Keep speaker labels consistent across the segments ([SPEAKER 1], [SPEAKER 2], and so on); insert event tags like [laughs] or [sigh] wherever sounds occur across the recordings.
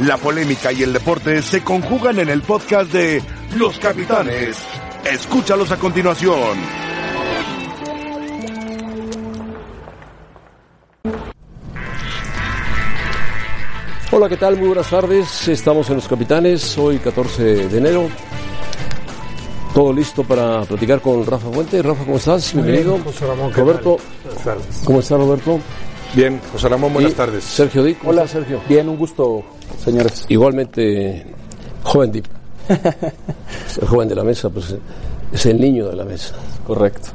[SPEAKER 1] La polémica y el deporte se conjugan en el podcast de Los Capitanes. Escúchalos a continuación.
[SPEAKER 2] Hola, ¿qué tal? Muy buenas tardes. Estamos en Los Capitanes, hoy 14 de enero. Todo listo para platicar con Rafa Fuente. Rafa, ¿cómo estás? Bienvenido.
[SPEAKER 3] José Ramón, ¿qué
[SPEAKER 2] Roberto,
[SPEAKER 3] tal? Buenas tardes.
[SPEAKER 2] ¿cómo está Roberto?
[SPEAKER 4] Bien, José Ramón, buenas
[SPEAKER 2] Y
[SPEAKER 4] tardes.
[SPEAKER 2] Sergio Dick, ¿cómo
[SPEAKER 5] Hola,
[SPEAKER 2] estás, Sergio?
[SPEAKER 5] Bien, un gusto, señores.
[SPEAKER 2] Igualmente, joven Dip. [laughs] el joven de la mesa, pues es el niño de la mesa.
[SPEAKER 5] Correcto.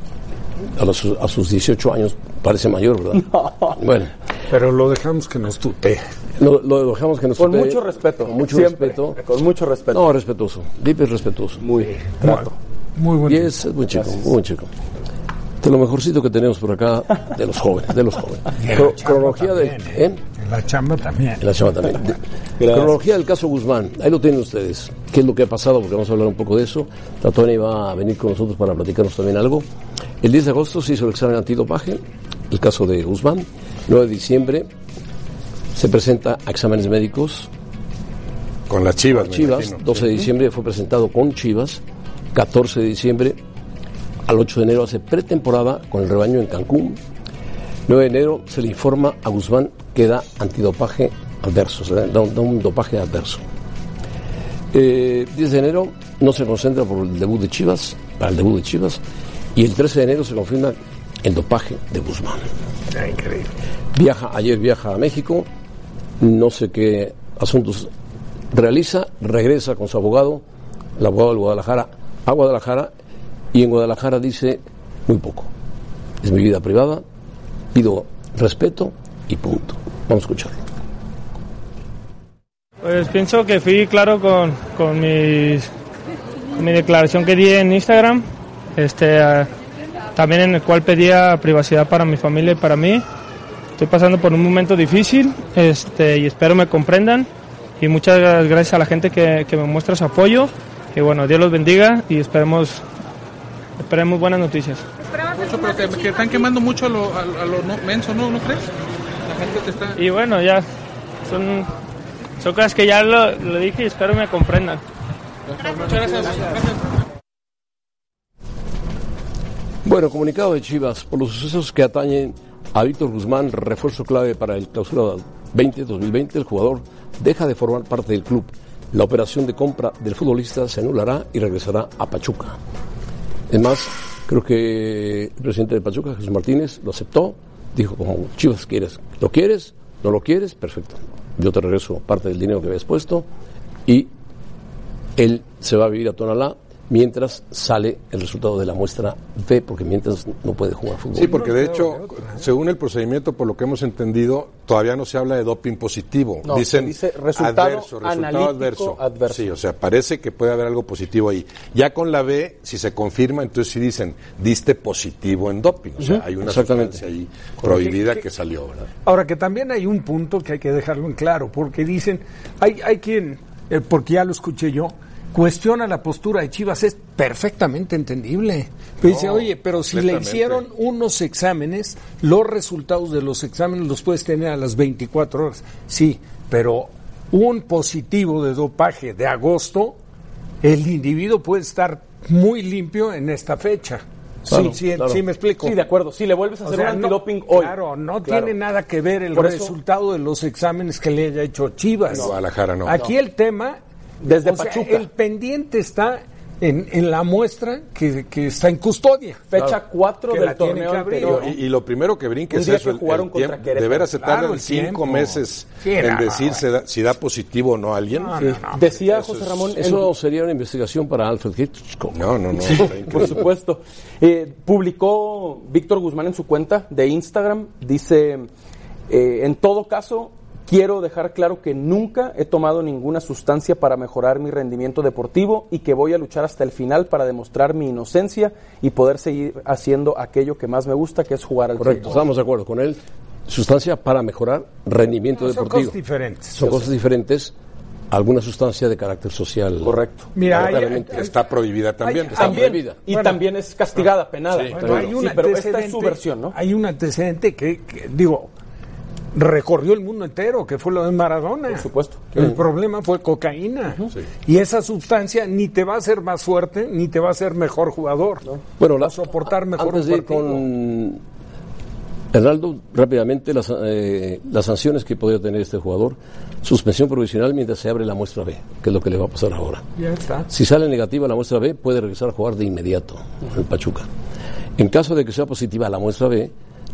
[SPEAKER 2] A, los- a sus 18 años parece mayor, ¿verdad? [laughs] Bueno,
[SPEAKER 3] Pero lo dejamos que nos tutee.
[SPEAKER 2] lo, lo dejamos que nos
[SPEAKER 5] Con
[SPEAKER 2] tutee.
[SPEAKER 5] mucho respeto.
[SPEAKER 2] Con mucho
[SPEAKER 5] siempre,
[SPEAKER 2] respeto.
[SPEAKER 5] Con mucho respeto.
[SPEAKER 2] No, respetuoso. Dip es respetuoso.
[SPEAKER 5] Muy trato.
[SPEAKER 3] Muy
[SPEAKER 2] Y
[SPEAKER 3] bueno.
[SPEAKER 2] es buen chico, muy buen chico. De lo mejorcito que tenemos por acá, de los jóvenes, de los jóvenes. Cro- cronología del,
[SPEAKER 3] También,
[SPEAKER 2] ¿eh?
[SPEAKER 3] En la chamba también.
[SPEAKER 2] En la chava también. [laughs] De- cronología del caso Guzmán, ahí lo tienen ustedes. ¿Qué es lo que ha pasado? Porque vamos a hablar un poco de eso. Tatoni va a venir con nosotros para platicarnos también algo. El 10 de agosto se hizo el examen antidopaje, el caso de Guzmán. 9 de diciembre se presenta a exámenes médicos
[SPEAKER 4] Con las chivas, me
[SPEAKER 2] Chivas,
[SPEAKER 4] imagino.
[SPEAKER 2] 12 de diciembre fue presentado con Chivas, 14 de diciembre al 8 de enero hace pretemporada con el rebaño en Cancún, 9 de enero se le informa a Guzmán que da antidopaje adverso, da un dopaje adverso. Eh, 10 de enero no se concentra por el debut de Chivas, para el debut de Chivas, y el 13 de enero se confirma el dopaje de Guzmán.
[SPEAKER 3] Ah, increíble.
[SPEAKER 2] Viaja, ayer viaja a México, no sé qué asuntos realiza, regresa con su abogado, el abogado de Guadalajara, a Guadalajara, y en Guadalajara dice muy poco. Es mi vida privada, pido respeto y punto. Vamos a escucharlo.
[SPEAKER 6] Pues pienso que fui claro con, con, mis- con mi declaración que di en Instagram, este, ah, también en el cual pedía privacidad para mi familia y para mí. Estoy pasando por un momento difícil este, y espero me comprendan. Y muchas gracias a la gente que, que me muestra su apoyo. Y bueno, Dios los bendiga y esperemos, esperemos buenas noticias.
[SPEAKER 7] Mucho, pero que, que están quemando mucho a lo, a, a lo no, menso, ¿no? ¿No crees? La gente te está...
[SPEAKER 6] Y bueno, ya son, son cosas que ya lo, lo dije y espero me comprendan.
[SPEAKER 7] Muchas gracias. gracias.
[SPEAKER 2] Bueno, comunicado de Chivas por los sucesos que atañen a Víctor Guzmán, refuerzo clave para el clausura 20-2020, el jugador deja de formar parte del club. La operación de compra del futbolista se anulará y regresará a Pachuca. Es más, creo que el presidente de Pachuca, Jesús Martínez, lo aceptó. Dijo, como Chivas quieres, ¿lo quieres? ¿No lo quieres? Perfecto. Yo te regreso parte del dinero que habías puesto y él se va a vivir a Tonalá mientras sale el resultado de la muestra B, porque mientras no puede jugar fútbol.
[SPEAKER 4] Sí, porque de hecho, según el procedimiento, por lo que hemos entendido, todavía no se habla de doping positivo.
[SPEAKER 5] No,
[SPEAKER 4] Dicen
[SPEAKER 5] se dice resultado
[SPEAKER 4] adverso, resultado adverso.
[SPEAKER 5] adverso.
[SPEAKER 4] Sí, o sea, parece que puede haber algo positivo ahí. Ya con la B, si se confirma, entonces sí dicen, diste positivo en doping. O sea, hay una sustancia ahí prohibida que salió, ¿verdad?
[SPEAKER 3] Ahora que también hay un punto que hay que dejarlo en claro, porque dicen, hay, hay quien, eh, porque ya lo escuché yo, cuestiona la postura de Chivas, es perfectamente entendible. Pero dice, oye, pero si le hicieron unos exámenes, los resultados de los exámenes los puedes tener a las 24 horas. Sí, pero un positivo de dopaje de agosto, el individuo puede estar muy limpio en esta fecha.
[SPEAKER 2] Claro,
[SPEAKER 3] sí, sí,
[SPEAKER 2] claro.
[SPEAKER 3] sí me explico.
[SPEAKER 5] Sí, de acuerdo. Si le vuelves a
[SPEAKER 3] O
[SPEAKER 5] hacer
[SPEAKER 3] sea,
[SPEAKER 5] un
[SPEAKER 3] no-
[SPEAKER 5] antidoping hoy.
[SPEAKER 3] Claro, no
[SPEAKER 5] Claro.
[SPEAKER 3] tiene nada que ver el
[SPEAKER 5] Por eso-
[SPEAKER 3] resultado de los exámenes que le haya hecho Chivas.
[SPEAKER 4] En Guadalajara no.
[SPEAKER 3] Aquí el tema,
[SPEAKER 5] Desde
[SPEAKER 3] o sea,
[SPEAKER 5] Pachuca.
[SPEAKER 3] el pendiente está en, en la muestra que, que está en custodia.
[SPEAKER 5] Fecha 4
[SPEAKER 3] Que
[SPEAKER 5] del torneo
[SPEAKER 3] que abrir.
[SPEAKER 5] anterior.
[SPEAKER 4] Y, y lo primero que brinque es eso,
[SPEAKER 5] que
[SPEAKER 4] el, el
[SPEAKER 5] jugaron contra
[SPEAKER 4] tiempo.
[SPEAKER 5] Querétaro.
[SPEAKER 4] De veras se
[SPEAKER 3] Claro, el
[SPEAKER 4] cinco
[SPEAKER 3] tiempo.
[SPEAKER 4] meses
[SPEAKER 3] Sí,
[SPEAKER 4] en
[SPEAKER 3] no,
[SPEAKER 4] decir
[SPEAKER 3] no.
[SPEAKER 4] se da- si da positivo o no a alguien.
[SPEAKER 3] No, no, no.
[SPEAKER 5] Decía José Ramón.
[SPEAKER 2] Eso sería una investigación para Alfred Hitchcock.
[SPEAKER 4] No, no, no.
[SPEAKER 5] Por supuesto. Eh, publicó Víctor Guzmán en su cuenta de Instagram, dice, eh, en todo caso, quiero dejar claro que nunca he tomado ninguna sustancia para mejorar mi rendimiento deportivo y que voy a luchar hasta el final para demostrar mi inocencia y poder seguir haciendo aquello que más me gusta, que es jugar al
[SPEAKER 2] Correcto,
[SPEAKER 5] fútbol.
[SPEAKER 2] estamos de acuerdo con él. Sustancia para mejorar rendimiento
[SPEAKER 3] Son
[SPEAKER 2] deportivo.
[SPEAKER 3] cosas diferentes.
[SPEAKER 2] Son cosas diferentes. Alguna sustancia de carácter social.
[SPEAKER 5] Correcto.
[SPEAKER 3] Mira, hay- hay-
[SPEAKER 4] Está prohibida también.
[SPEAKER 3] Hay-
[SPEAKER 2] Está
[SPEAKER 5] También,
[SPEAKER 2] prohibida.
[SPEAKER 5] y
[SPEAKER 3] Bueno.
[SPEAKER 5] también es castigada, penada.
[SPEAKER 2] Sí,
[SPEAKER 3] Bueno, hay
[SPEAKER 5] Sí,
[SPEAKER 3] un
[SPEAKER 5] pero esta es su versión, ¿no?
[SPEAKER 3] Hay un antecedente que, que, digo, recorrió el mundo entero, que fue lo de Maradona.
[SPEAKER 5] Por supuesto.
[SPEAKER 3] El problema fue cocaína. Y esa sustancia ni te va a hacer más fuerte, ni te va a hacer mejor jugador.
[SPEAKER 2] Bueno,
[SPEAKER 3] va
[SPEAKER 2] la-
[SPEAKER 3] a soportar mejor
[SPEAKER 2] antes de ir con Heraldo, rápidamente las, eh, las sanciones que podría tener este jugador. Suspensión provisional mientras se abre la muestra B, que es lo que le va a pasar ahora.
[SPEAKER 3] Ya está.
[SPEAKER 2] Si sale negativa la muestra B, puede regresar a jugar de inmediato en Pachuca. En caso de que sea positiva la muestra B,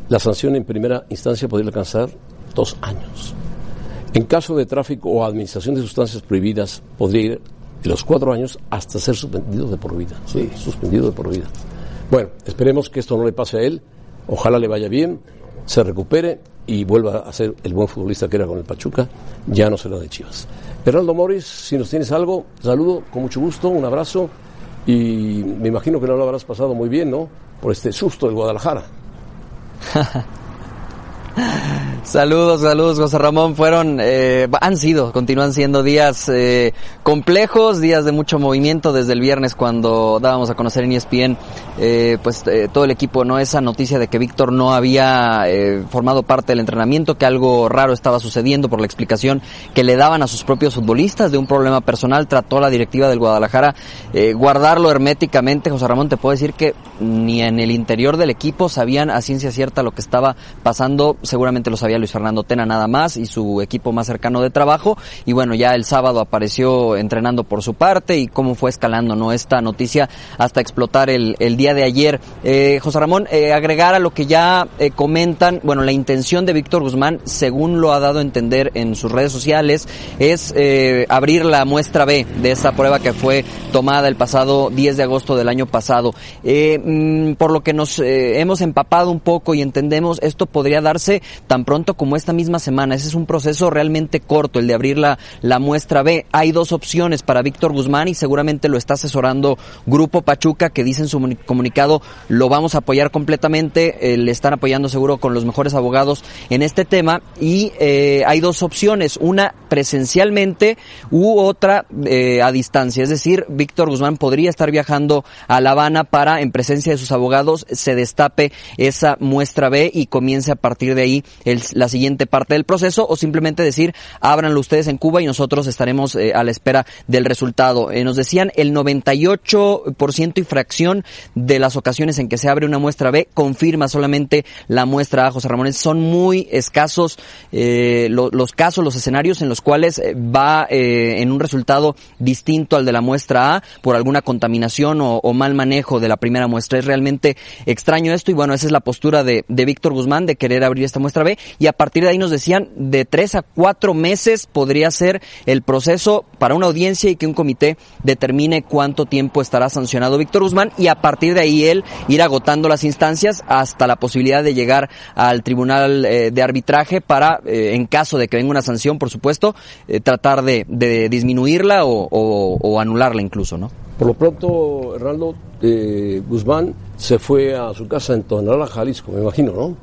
[SPEAKER 2] la sanción en primera instancia podría alcanzar dos años. En caso de tráfico o administración de sustancias prohibidas, podría ir de los cuatro años hasta ser suspendido de por vida. Sí, suspendido de por vida. Bueno, esperemos que esto no le pase a él. Ojalá le vaya bien, se recupere y vuelva a ser el buen futbolista que era con el Pachuca. Ya no será de Chivas. Heraldo Morris, si nos tienes algo, saludo con mucho gusto, un abrazo. Y me imagino que no lo habrás pasado muy bien, ¿no? Por este susto del Guadalajara. Ha [laughs] ha.
[SPEAKER 8] Saludos, saludos, José Ramón. Fueron, eh, han sido, continúan siendo días eh, complejos, días de mucho movimiento desde el viernes cuando dábamos a conocer en ESPN, eh, pues eh, todo el equipo, no esa noticia de que Víctor no había eh, formado parte del entrenamiento, que algo raro estaba sucediendo por la explicación que le daban a sus propios futbolistas de un problema personal. Trató la directiva del Guadalajara guardarlo herméticamente. José Ramón, te puedo decir que ni en el interior del equipo sabían a ciencia cierta lo que estaba pasando. Seguramente lo Luis Fernando Tena nada más y su equipo más cercano de trabajo. Y bueno, ya el sábado apareció entrenando por su parte y cómo fue escalando no esta noticia hasta explotar el, día de ayer. Eh, José Ramón, eh, agregar a lo que ya eh, comentan, bueno, la intención de Víctor Guzmán, según lo ha dado a entender en sus redes sociales, es abrir la muestra B de esta prueba que fue tomada el pasado 10 de agosto del año pasado. Mm, por lo que nos hemos empapado un poco y entendemos, esto podría darse tan pronto como esta misma semana. Ese es un proceso realmente corto, el de abrir la, la muestra B. Hay dos opciones para Víctor Guzmán y seguramente lo está asesorando Grupo Pachuca, que dice en su comunicado, lo vamos a apoyar completamente, eh, le están apoyando seguro con los mejores abogados en este tema y eh, hay dos opciones, una presencialmente u otra eh, a distancia. Es decir, Víctor Guzmán podría estar viajando a La Habana para, en presencia de sus abogados, se destape esa muestra B y comience a partir de ahí el- la siguiente parte del proceso o simplemente decir, ábranlo ustedes en Cuba y nosotros estaremos eh, a la espera del resultado. Eh, nos decían el 98% y fracción de las ocasiones en que se abre una muestra B confirma solamente la muestra A, José Ramón. Son muy escasos eh, lo- los casos, los escenarios en los cuales va en un resultado distinto al de la muestra A por alguna contaminación o, mal manejo de la primera muestra. Es realmente extraño esto y bueno, esa es la postura de, de Víctor Guzmán de querer abrir esta muestra B a partir de ahí nos decían de tres a cuatro meses podría ser el proceso para una audiencia y que un comité determine cuánto tiempo estará sancionado Víctor Guzmán y a partir de ahí él ir agotando las instancias hasta la posibilidad de llegar al tribunal eh, de arbitraje para, eh, en caso de que venga una sanción, por supuesto, eh, tratar de, de disminuirla o, anularla incluso, ¿no?
[SPEAKER 2] Por lo pronto, Hernaldo eh, Guzmán se fue a su casa en Tonalá, Jalisco, me imagino, ¿no?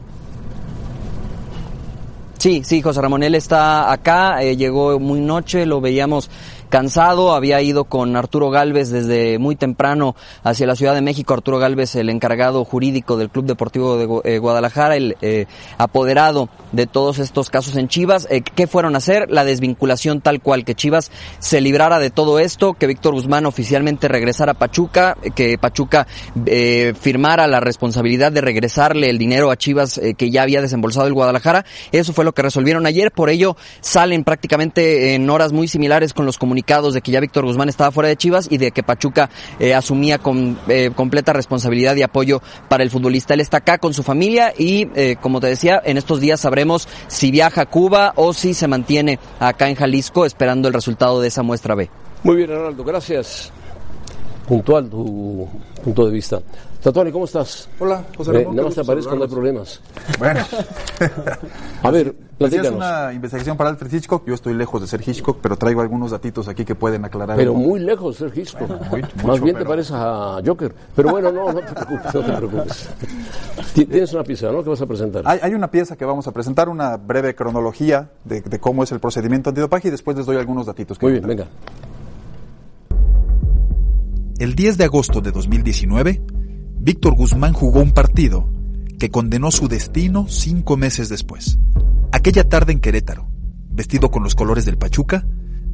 [SPEAKER 8] Sí, sí, José Ramón, él está acá, eh, llegó muy noche, lo veíamos cansado, había ido con Arturo Galvez desde muy temprano hacia la Ciudad de México, Arturo Galvez, el encargado jurídico del Club Deportivo de eh, Guadalajara, el eh, apoderado de todos estos casos en Chivas. Eh, ¿Qué fueron a hacer? La desvinculación tal cual, que Chivas se librara de todo esto, que Víctor Guzmán oficialmente regresara a Pachuca, que Pachuca eh, firmara la responsabilidad de regresarle el dinero a Chivas que ya había desembolsado el Guadalajara. Eso fue lo que resolvieron ayer, por ello salen prácticamente en horas muy similares con los comunicados de que ya Víctor Guzmán estaba fuera de Chivas y de que Pachuca eh, asumía con eh, completa responsabilidad y apoyo para el futbolista. Él está acá con su familia y, eh, como te decía, en estos días sabremos si viaja a Cuba o si se mantiene acá en Jalisco esperando el resultado de esa muestra B.
[SPEAKER 2] Muy bien, Hernaldo, gracias. Puntual tu punto de vista. Tatuani, ¿cómo estás?
[SPEAKER 9] Hola, José
[SPEAKER 2] Eh,
[SPEAKER 9] Ramón.
[SPEAKER 2] nada
[SPEAKER 9] qué
[SPEAKER 2] más te aparezco cuando hay problemas.
[SPEAKER 9] Bueno,
[SPEAKER 2] A ver,
[SPEAKER 9] decías
[SPEAKER 2] platícanos.
[SPEAKER 9] una investigación para Alfred Hitchcock. Yo estoy lejos de ser Hitchcock, pero traigo algunos datitos aquí que pueden aclarar.
[SPEAKER 2] Pero
[SPEAKER 9] algo.
[SPEAKER 2] muy lejos de ser Hitchcock.
[SPEAKER 9] muy-
[SPEAKER 2] Más
[SPEAKER 9] mucho,
[SPEAKER 2] bien te pareces a Joker. Pero bueno, no, no te preocupes, no te preocupes. Ti- Tienes una pizza, ¿no? Que vas a presentar.
[SPEAKER 9] Hay, hay una pieza que vamos a presentar, una breve cronología de, de cómo es el procedimiento antidopaje y después les doy algunos datitos. Que
[SPEAKER 2] Muy bien, venga.
[SPEAKER 10] El 10 de agosto de 2019, Víctor Guzmán jugó un partido que condenó su destino cinco meses después. Aquella tarde en Querétaro, vestido con los colores del Pachuca,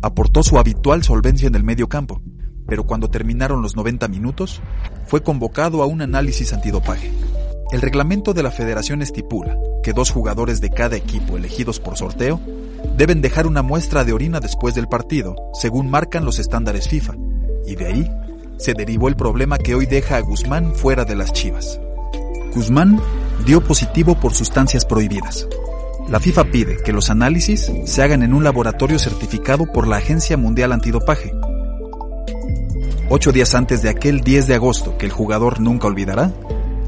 [SPEAKER 10] aportó su habitual solvencia en el medio campo, pero cuando terminaron los 90 minutos, fue convocado a un análisis antidopaje. El reglamento de la federación estipula que dos jugadores de cada equipo elegidos por sorteo deben dejar una muestra de orina después del partido, según marcan los estándares FIFA, y de ahí se derivó el problema que hoy deja a Guzmán fuera de las Chivas. Guzmán dio positivo por sustancias prohibidas. La FIFA pide que los análisis se hagan en un laboratorio certificado por la Agencia Mundial Antidopaje. Ocho días antes de aquel 10 de agosto que el jugador nunca olvidará,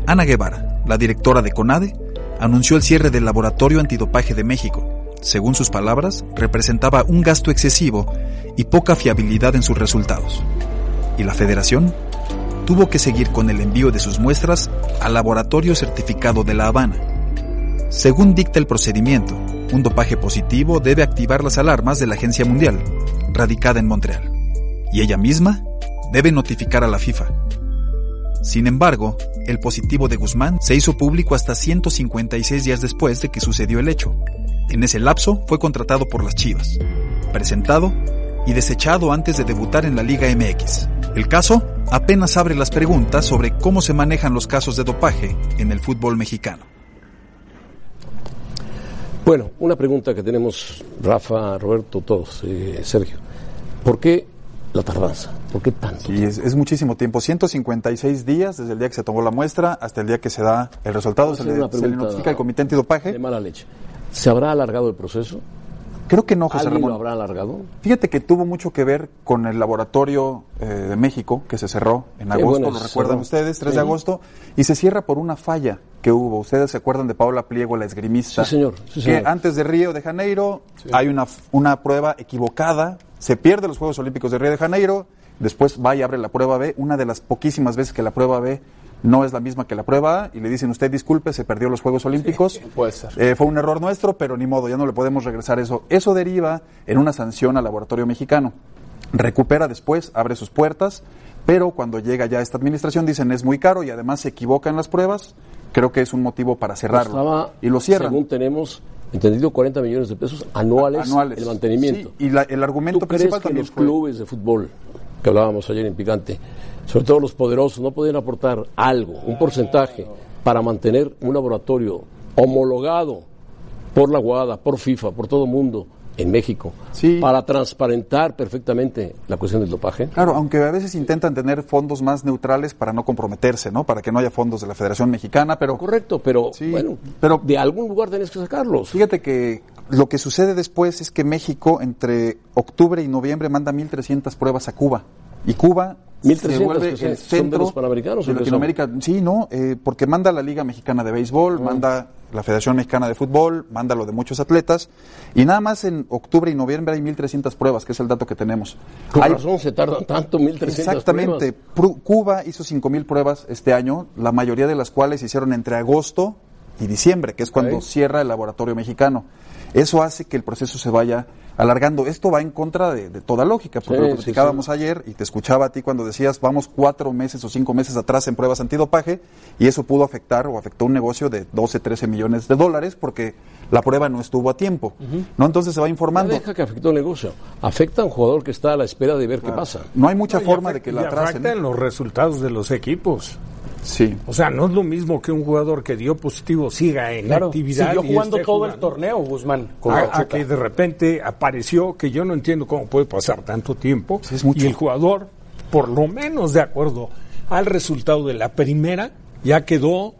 [SPEAKER 10] Ana Guevara, la directora de CONADE, anunció el cierre del Laboratorio Antidopaje de México. Según sus palabras, representaba un gasto excesivo y poca fiabilidad en sus resultados. Y la federación tuvo que seguir con el envío de sus muestras al laboratorio certificado de La Habana. Según dicta el procedimiento, un dopaje positivo debe activar las alarmas de la Agencia Mundial, radicada en Montreal, y ella misma debe notificar a la FIFA. Sin embargo, el positivo de Guzmán se hizo público hasta 156 días después de que sucedió el hecho. En ese lapso fue contratado por las Chivas, presentado y desechado antes de debutar en la Liga MX. El caso apenas abre las preguntas sobre cómo se manejan los casos de dopaje en el fútbol mexicano.
[SPEAKER 2] Bueno, una pregunta que tenemos Rafa, Roberto, todos, eh, Sergio. ¿Por qué la tardanza? ¿Por qué tanto?
[SPEAKER 9] Sí, es, es muchísimo tiempo. 156 días desde el día que se tomó la muestra hasta el día que se da el resultado. Se le, se le notifica al comité antidopaje.
[SPEAKER 2] De mala leche. ¿Se habrá alargado el proceso?
[SPEAKER 9] Creo que no, José
[SPEAKER 2] ¿Alguien
[SPEAKER 9] Ramón.
[SPEAKER 2] lo habrá alargado?
[SPEAKER 9] Fíjate que tuvo mucho que ver con el laboratorio eh, de México que se cerró en agosto,
[SPEAKER 2] bueno,
[SPEAKER 9] lo recuerdan
[SPEAKER 2] cerró.
[SPEAKER 9] ustedes, 3
[SPEAKER 2] Sí.
[SPEAKER 9] de agosto, y se cierra por una falla que hubo. Ustedes se acuerdan de Paola Pliego, la esgrimista.
[SPEAKER 2] Sí, señor. Sí,
[SPEAKER 9] que antes de Río de Janeiro hay una, una prueba equivocada, se pierde los Juegos Olímpicos de Río de Janeiro, después va y abre la prueba B, una de las poquísimas veces que la prueba B no es la misma que la prueba A, y le dicen, usted disculpe, se perdió los Juegos Olímpicos.
[SPEAKER 5] puede ser.
[SPEAKER 9] Eh, fue un error nuestro, pero ni modo, ya no le podemos regresar eso. Eso deriva en una sanción al laboratorio mexicano. Recupera después, abre sus puertas, pero cuando llega ya esta administración dicen es muy caro y además se equivoca en las pruebas. Creo que es un motivo para cerrarlo.
[SPEAKER 2] Costaba,
[SPEAKER 9] y lo cierran.
[SPEAKER 2] Según tenemos entendido, 40 millones de pesos anuales,
[SPEAKER 9] Anuales.
[SPEAKER 2] el mantenimiento.
[SPEAKER 9] Sí, y la- el argumento
[SPEAKER 2] ¿Tú crees
[SPEAKER 9] principal
[SPEAKER 2] que
[SPEAKER 9] también
[SPEAKER 2] los
[SPEAKER 9] fue-
[SPEAKER 2] clubes de fútbol, que hablábamos ayer en Picante, sobre todo los poderosos, no podían aportar algo, un porcentaje, para mantener un laboratorio homologado por la Guada, por FIFA, por todo el mundo en México,
[SPEAKER 9] Sí.
[SPEAKER 2] para transparentar perfectamente la cuestión del dopaje?
[SPEAKER 9] Claro, aunque a veces intentan tener fondos más neutrales para no comprometerse, ¿no? Para que no haya fondos de la Federación Mexicana, pero
[SPEAKER 2] Correcto, pero
[SPEAKER 9] Sí,
[SPEAKER 2] bueno,
[SPEAKER 9] pero-
[SPEAKER 2] de algún lugar tenés que sacarlos.
[SPEAKER 9] Fíjate que lo que sucede después es que México entre octubre y noviembre manda 1.300 pruebas a Cuba. Y Cuba
[SPEAKER 2] 1.300
[SPEAKER 9] se el
[SPEAKER 2] de
[SPEAKER 9] centro
[SPEAKER 2] los panamericanos,
[SPEAKER 9] de
[SPEAKER 2] ¿o qué
[SPEAKER 9] Latinoamérica. Sí, no, eh, porque manda la Liga Mexicana de Béisbol,
[SPEAKER 2] Ah.
[SPEAKER 9] manda la Federación Mexicana de Fútbol, manda lo de muchos atletas. Y nada más en octubre y noviembre hay 1.300 pruebas, que es el dato que tenemos.
[SPEAKER 2] Con
[SPEAKER 9] Hay-
[SPEAKER 2] razón se tardan tanto, 1.300
[SPEAKER 9] Exactamente.
[SPEAKER 2] pruebas.
[SPEAKER 9] Cuba hizo 5.000 pruebas este año, la mayoría de las cuales se hicieron entre agosto y diciembre, que es cuando cierra el laboratorio mexicano. Eso hace que el proceso se vaya alargando. Esto va en contra de, de toda lógica, porque
[SPEAKER 2] Sí,
[SPEAKER 9] lo
[SPEAKER 2] sí,
[SPEAKER 9] platicábamos ayer y te escuchaba a ti cuando decías vamos cuatro meses o cinco meses atrás en pruebas antidopaje y eso pudo afectar o afectó un negocio de 12, 13 millones de dólares porque la prueba no estuvo a tiempo. ¿no? Entonces se va
[SPEAKER 2] No
[SPEAKER 9] informando.
[SPEAKER 2] deja que afectó el negocio. Afecta a un jugador que está a la espera de ver qué pasa.
[SPEAKER 9] No hay mucha
[SPEAKER 3] No,
[SPEAKER 9] forma
[SPEAKER 3] afecta-
[SPEAKER 9] de que la atrasen.
[SPEAKER 3] afectan los resultados de los equipos.
[SPEAKER 9] Sí.
[SPEAKER 3] O sea, no es lo mismo que un jugador que dio positivo siga en
[SPEAKER 5] Claro,
[SPEAKER 3] actividad.
[SPEAKER 5] siguió jugando todo el torneo, Guzmán. con
[SPEAKER 3] A, que de repente apareció, que yo no entiendo cómo puede pasar tanto tiempo,
[SPEAKER 9] Sí, es mucho.
[SPEAKER 3] y el jugador, por lo menos de acuerdo al resultado de la primera, ya quedó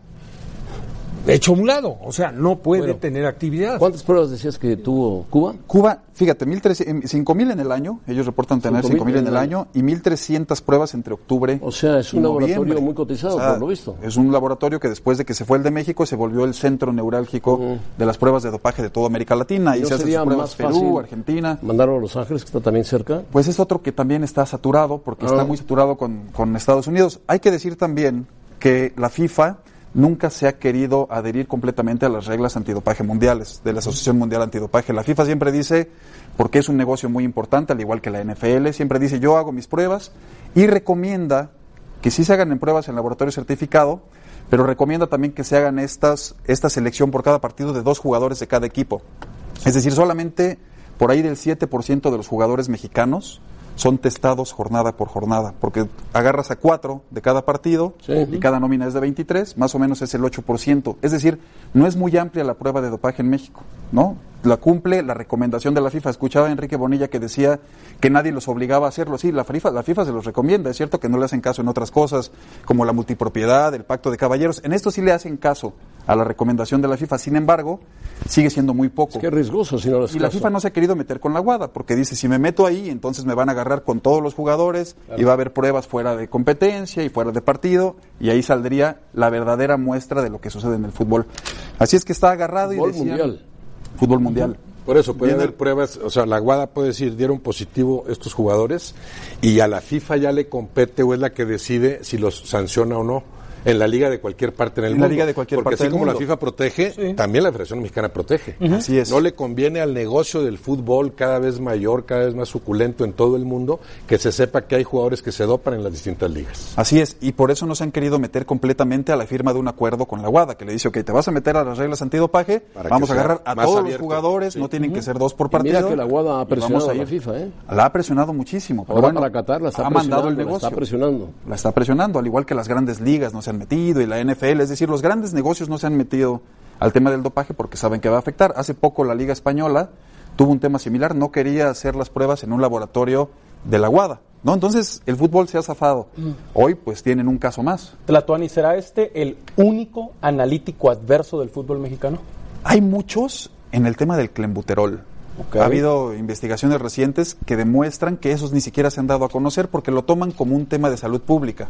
[SPEAKER 3] hecho a un lado. O sea, no puede
[SPEAKER 2] Bueno,
[SPEAKER 3] tener actividad.
[SPEAKER 2] ¿Cuántas pruebas decías que tuvo Cuba?
[SPEAKER 9] Cuba, fíjate, 5.000 en el año, ellos reportan tener
[SPEAKER 2] 5,000
[SPEAKER 9] 5.000 en el año y 1.300 pruebas entre octubre
[SPEAKER 2] O sea, es un
[SPEAKER 9] y
[SPEAKER 2] laboratorio
[SPEAKER 9] noviembre.
[SPEAKER 2] muy cotizado, por lo visto.
[SPEAKER 9] Es un laboratorio que después de que se fue el de México se volvió el centro neurálgico de las pruebas de dopaje de toda América Latina.
[SPEAKER 2] ¿Y
[SPEAKER 9] Y
[SPEAKER 2] no
[SPEAKER 9] se hacen sus pruebas
[SPEAKER 2] más
[SPEAKER 9] Perú, Argentina.
[SPEAKER 2] Mandaron a Los Ángeles, que está también cerca.
[SPEAKER 9] Pues es otro que también está saturado, porque
[SPEAKER 2] Ah.
[SPEAKER 9] está muy saturado con, con Estados Unidos. Hay que decir también que la FIFA nunca se ha querido adherir completamente a las reglas antidopaje mundiales, de la Asociación Mundial Antidopaje. La FIFA siempre dice, porque es un negocio muy importante, al igual que la NFL, siempre dice, yo hago mis pruebas y recomienda que sí se hagan en pruebas en laboratorio certificado, pero recomienda también que se hagan estas, esta selección por cada partido de dos jugadores de cada equipo. Es decir, solamente por ahí del 7% de los jugadores mexicanos son testados jornada por jornada, porque agarras a cuatro de cada partido y cada nómina es de 23, más o menos es el 8%. Es decir, no es muy amplia la prueba de dopaje en México, ¿no? La cumple la recomendación de la FIFA. Escuchaba a Enrique Bonilla que decía que nadie los obligaba a hacerlo. Sí, la FIFA, la FIFA se los recomienda. Es cierto que no le hacen caso en otras cosas, como la multipropiedad, el pacto de caballeros. En esto sí le hacen caso a la recomendación de la FIFA. Sin embargo, sigue siendo muy poco.
[SPEAKER 2] Es que riesgoso si no
[SPEAKER 9] Y la FIFA no se ha querido meter con la guada, porque dice, si me meto ahí, entonces me van a agarrar con todos los jugadores y va a haber pruebas fuera de competencia y fuera de partido, y ahí saldría la verdadera muestra de lo que sucede en el fútbol. Así es que está agarrado
[SPEAKER 2] Fútbol
[SPEAKER 9] y decían-
[SPEAKER 2] mundial.
[SPEAKER 9] Fútbol mundial.
[SPEAKER 4] Por eso puede haber pruebas, o sea, la Guada puede decir, dieron positivo estos jugadores y a la FIFA ya le compete o es la que decide si los sanciona o no. En la liga de cualquier parte en el
[SPEAKER 9] En la
[SPEAKER 4] mundo.
[SPEAKER 9] liga de cualquier
[SPEAKER 4] Porque
[SPEAKER 9] parte
[SPEAKER 4] así
[SPEAKER 9] del
[SPEAKER 4] como
[SPEAKER 9] mundo.
[SPEAKER 4] la FIFA protege, también la Federación Mexicana protege.
[SPEAKER 9] Así es.
[SPEAKER 4] No le conviene al negocio del fútbol cada vez mayor, cada vez más suculento en todo el mundo, que se sepa que hay jugadores que se dopan en las distintas ligas.
[SPEAKER 9] Así es, y por eso no se han querido meter completamente a la firma de un acuerdo con la WADA, que le dice, ok, te vas a meter a las reglas antidopaje,
[SPEAKER 4] Para que
[SPEAKER 9] vamos a agarrar a todos
[SPEAKER 4] abierto.
[SPEAKER 9] los jugadores, no tienen que ser dos por partido.
[SPEAKER 2] Mira que la Guada ha
[SPEAKER 9] y
[SPEAKER 2] presionado a la. FIFA, ¿eh?
[SPEAKER 9] La ha presionado muchísimo. pero
[SPEAKER 2] Ahora
[SPEAKER 9] bueno,
[SPEAKER 2] para Qatar la está
[SPEAKER 9] ha mandado el
[SPEAKER 2] presionando, la
[SPEAKER 9] negocio.
[SPEAKER 2] está presionando.
[SPEAKER 9] La está presionando, al igual que las grandes ligas no se han metido y la NFL, es decir, los grandes negocios no se han metido al tema del dopaje porque saben que va a afectar. Hace poco la Liga Española tuvo un tema similar, no quería hacer las pruebas en un laboratorio de la WADA. ¿no? Entonces el fútbol se ha zafado. Hoy pues tienen un caso más.
[SPEAKER 5] Tlatuani, ¿será este el único analítico adverso del fútbol mexicano?
[SPEAKER 9] Hay muchos en el tema del clenbuterol. Ha habido investigaciones recientes que demuestran que esos ni siquiera se han dado a conocer porque lo toman como un tema de salud pública.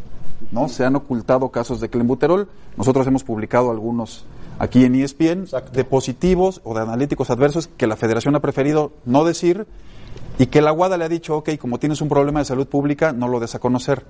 [SPEAKER 9] ¿no? Se han ocultado casos de clenbuterol. Nosotros hemos publicado algunos aquí en ESPN de positivos o de analíticos adversos que la federación ha preferido no decir y que la WADA le ha dicho, ok, como tienes un problema de salud pública, no lo des a conocer.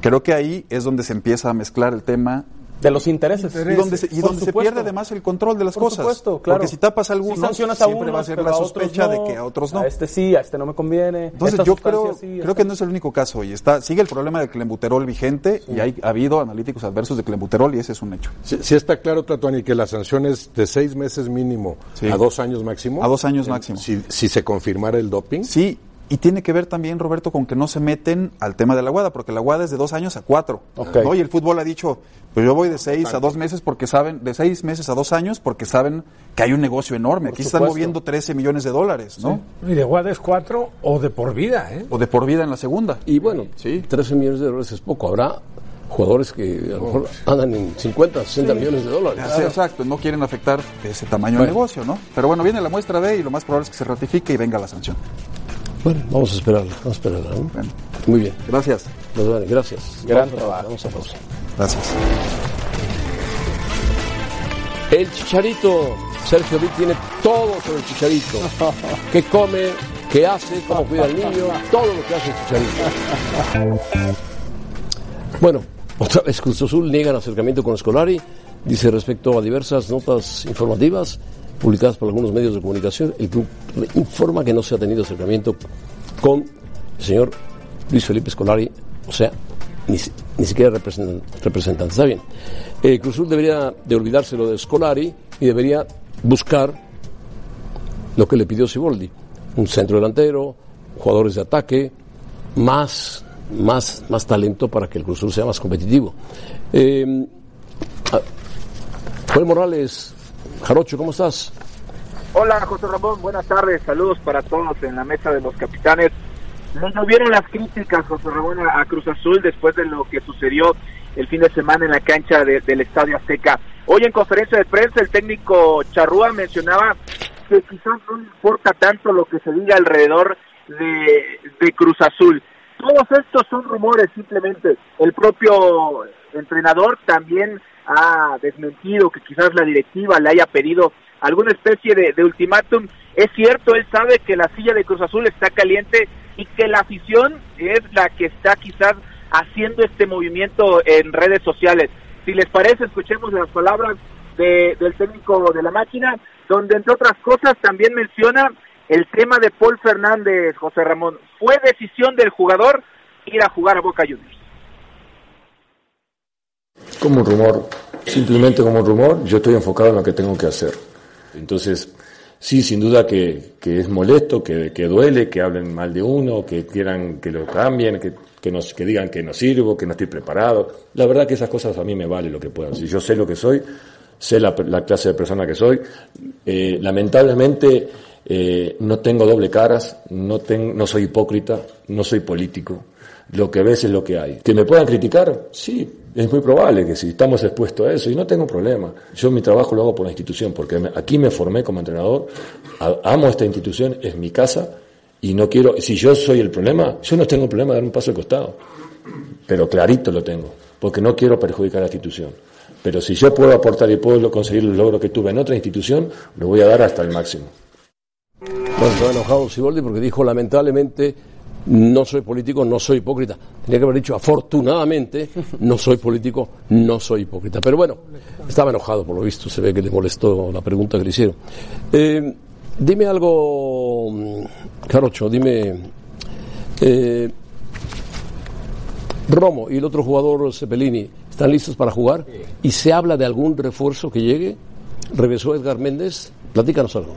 [SPEAKER 9] Creo que ahí es donde se empieza a mezclar el tema
[SPEAKER 5] De los intereses.
[SPEAKER 9] y donde se, y donde se pierde además el control de las
[SPEAKER 5] Por
[SPEAKER 9] cosas.
[SPEAKER 5] supuesto, claro.
[SPEAKER 9] Porque si tapas a algunos,
[SPEAKER 5] Si sancionas a
[SPEAKER 9] siempre
[SPEAKER 5] unos,
[SPEAKER 9] va a ser la sospecha
[SPEAKER 5] no,
[SPEAKER 9] de que a otros no.
[SPEAKER 5] A este sí, a este no me conviene.
[SPEAKER 9] Entonces
[SPEAKER 5] esta
[SPEAKER 9] yo creo,
[SPEAKER 5] sí,
[SPEAKER 9] creo que no es el único caso y está sigue el problema del clenbuterol vigente y hay, ha habido analíticos adversos de clenbuterol y ese es un hecho.
[SPEAKER 4] Si, si está claro, Tatuani, que la sanción es de seis meses mínimo
[SPEAKER 9] Sí.
[SPEAKER 4] a dos años máximo.
[SPEAKER 9] A dos años máximo.
[SPEAKER 4] Si, si se confirmara el doping.
[SPEAKER 9] Sí, y tiene que ver también, Roberto, con que no se meten al tema de la guada, porque la guada es de dos años a cuatro.
[SPEAKER 5] Ok.
[SPEAKER 9] ¿no? Y el fútbol ha dicho, pues yo voy de seis a dos meses porque saben, de seis meses a dos años porque saben que hay un negocio enorme. Aquí se están
[SPEAKER 5] supuesto.
[SPEAKER 9] moviendo 13 millones de dólares, ¿no?
[SPEAKER 3] Y de Guada es cuatro o de por vida, ¿eh?
[SPEAKER 9] O de por vida en la segunda.
[SPEAKER 2] Y bueno,
[SPEAKER 9] Sí.
[SPEAKER 2] 13 millones de dólares es poco. Habrá jugadores que a lo mejor andan en 50, 60 millones de dólares.
[SPEAKER 9] Sí, exacto, no quieren afectar ese tamaño de negocio, ¿no? Pero bueno, viene la muestra B y lo más probable es que se ratifique y venga la sanción.
[SPEAKER 2] Bueno, vamos a esperarla, vamos a esperarla. ¿no?
[SPEAKER 9] Bueno.
[SPEAKER 2] Muy bien.
[SPEAKER 9] Gracias.
[SPEAKER 2] Nos vale, gracias.
[SPEAKER 5] Gran
[SPEAKER 2] Vamos a-
[SPEAKER 5] trabajo.
[SPEAKER 2] Vamos a pausa.
[SPEAKER 9] Gracias.
[SPEAKER 2] El chicharito. Sergio Vic tiene todo sobre el chicharito. ¿Qué come? ¿Qué hace? ¿Cómo cuida al niño? Todo lo que hace el chicharito. Bueno, otra vez Cruz Azul niegan acercamiento con Escolari. Dice respecto a diversas notas informativas publicadas por algunos medios de comunicación, el club informa que no se ha tenido acercamiento con el señor Luis Felipe Escolari, o sea, ni, ni siquiera representan- representante. Está bien. Eh, Cruz Azul debería de olvidarse lo de Scolari y debería buscar lo que le pidió Siboldi. Un centro delantero, jugadores de ataque, más, más, más talento para que el Cruz Azul sea más competitivo. Eh, Joel Morales, Jarocho, ¿cómo estás?
[SPEAKER 11] Hola José Ramón, buenas tardes, saludos para todos en la mesa de los capitanes. Nos llovieron las críticas, José Ramón, a Cruz Azul después de lo que sucedió el fin de semana en la cancha de- del Estadio Azteca. Hoy en conferencia de prensa el técnico Charrúa mencionaba que quizás no importa tanto lo que se diga alrededor de, de Cruz Azul. Todos estos son rumores simplemente. El propio entrenador también ha desmentido que quizás la directiva le haya pedido alguna especie de, ultimátum. Es cierto, él sabe que la silla de Cruz Azul está caliente y que la afición es la que está quizás haciendo este movimiento en redes sociales. Si les parece, escuchemos las palabras de- del técnico de la máquina, donde entre otras cosas también menciona el tema de Paul Fernández, José Ramón. Fue decisión del jugador ir a jugar a Boca Juniors.
[SPEAKER 12] Como un rumor simplemente como un rumor, yo estoy enfocado en lo que tengo que hacer. Entonces, sí, sin duda que, que es molesto, que, que, duele, que hablen mal de uno, que quieran que lo cambien, que, que, nos, que digan que no sirvo, que no estoy preparado. La verdad que esas cosas a mí me vale lo que puedan. Si yo sé lo que soy, sé la, la clase de persona que soy, eh, lamentablemente eh, no tengo doble caras, no, tengo, no soy hipócrita, no soy político. Lo que ves es lo que hay. ¿Que me puedan criticar? Sí, es muy probable que sí, estamos expuestos a eso y no tengo problema. Yo mi trabajo lo hago por la institución, porque aquí me formé como entrenador, amo esta institución, es mi casa y no quiero, si yo soy el problema, yo no tengo problema de dar un paso al costado, pero clarito lo tengo, porque no quiero perjudicar a la institución. Pero si yo puedo aportar y puedo conseguir el logro que tuve en otra institución, lo voy a dar hasta el máximo.
[SPEAKER 2] Bueno, está enojado Siboldi porque dijo lamentablemente no soy político, no soy hipócrita. Tenía que haber dicho afortunadamente no soy político, no soy hipócrita. Pero bueno, estaba enojado por lo visto, se ve que le molestó la pregunta que le hicieron. Eh, dime algo, Carocho, dime. Eh, Romo y el otro jugador Cepelini están listos para jugar y se habla de algún refuerzo que llegue. Regresó Edgar Méndez, platícanos algo.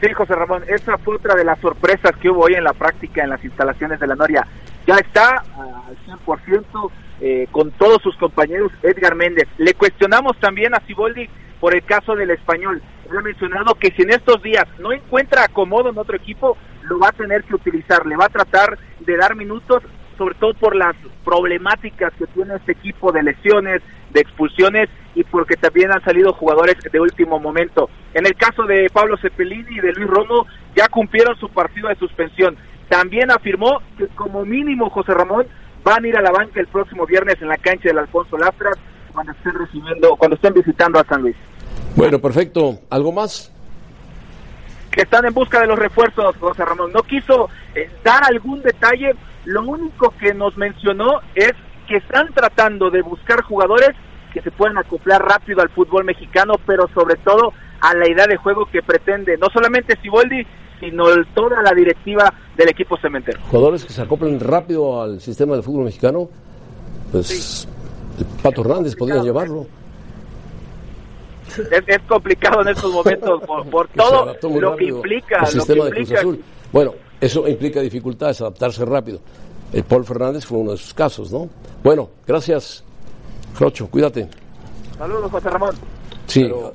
[SPEAKER 11] Sí, José Ramón, esa fue otra de las sorpresas que hubo hoy en la práctica en las instalaciones de la Noria. Ya está al 100% eh, con todos sus compañeros Edgar Méndez. Le cuestionamos también a Ciboldi por el caso del español. Él ha mencionado que si en estos días no encuentra acomodo en otro equipo, lo va a tener que utilizar. Le va a tratar de dar minutos, sobre todo por las problemáticas que tiene este equipo de lesiones, de expulsiones y porque también han salido jugadores de último momento. En el caso de Pablo Cepelini y de Luis Romo, ya cumplieron su partido de suspensión. También afirmó que como mínimo José Ramón van a ir a la banca el próximo viernes en la cancha del Alfonso Lastras cuando estén recibiendo, cuando estén visitando a San Luis.
[SPEAKER 2] Bueno, perfecto. ¿Algo más?
[SPEAKER 11] Que están en busca de los refuerzos, José Ramón. No quiso eh, dar algún detalle. Lo único que nos mencionó es que están tratando de buscar jugadores que se puedan acoplar rápido al fútbol mexicano, pero sobre todo a la idea de juego que pretende no solamente Siboldi, sino toda la directiva del equipo cementero.
[SPEAKER 2] Jugadores que se acoplen rápido al sistema del fútbol mexicano, pues el Pato Hernández podría llevarlo.
[SPEAKER 11] Es, es, complicado en estos momentos por, por [laughs] todo lo que implica.
[SPEAKER 2] El
[SPEAKER 11] lo
[SPEAKER 2] sistema
[SPEAKER 11] que
[SPEAKER 2] de Cruz
[SPEAKER 11] implica.
[SPEAKER 2] Azul. Bueno, eso implica dificultades, adaptarse rápido. El Paul Fernández fue uno de sus casos, ¿no? Bueno, gracias, Crocho, cuídate.
[SPEAKER 11] Saludos, José Ramón.
[SPEAKER 2] Sí,
[SPEAKER 4] Pero-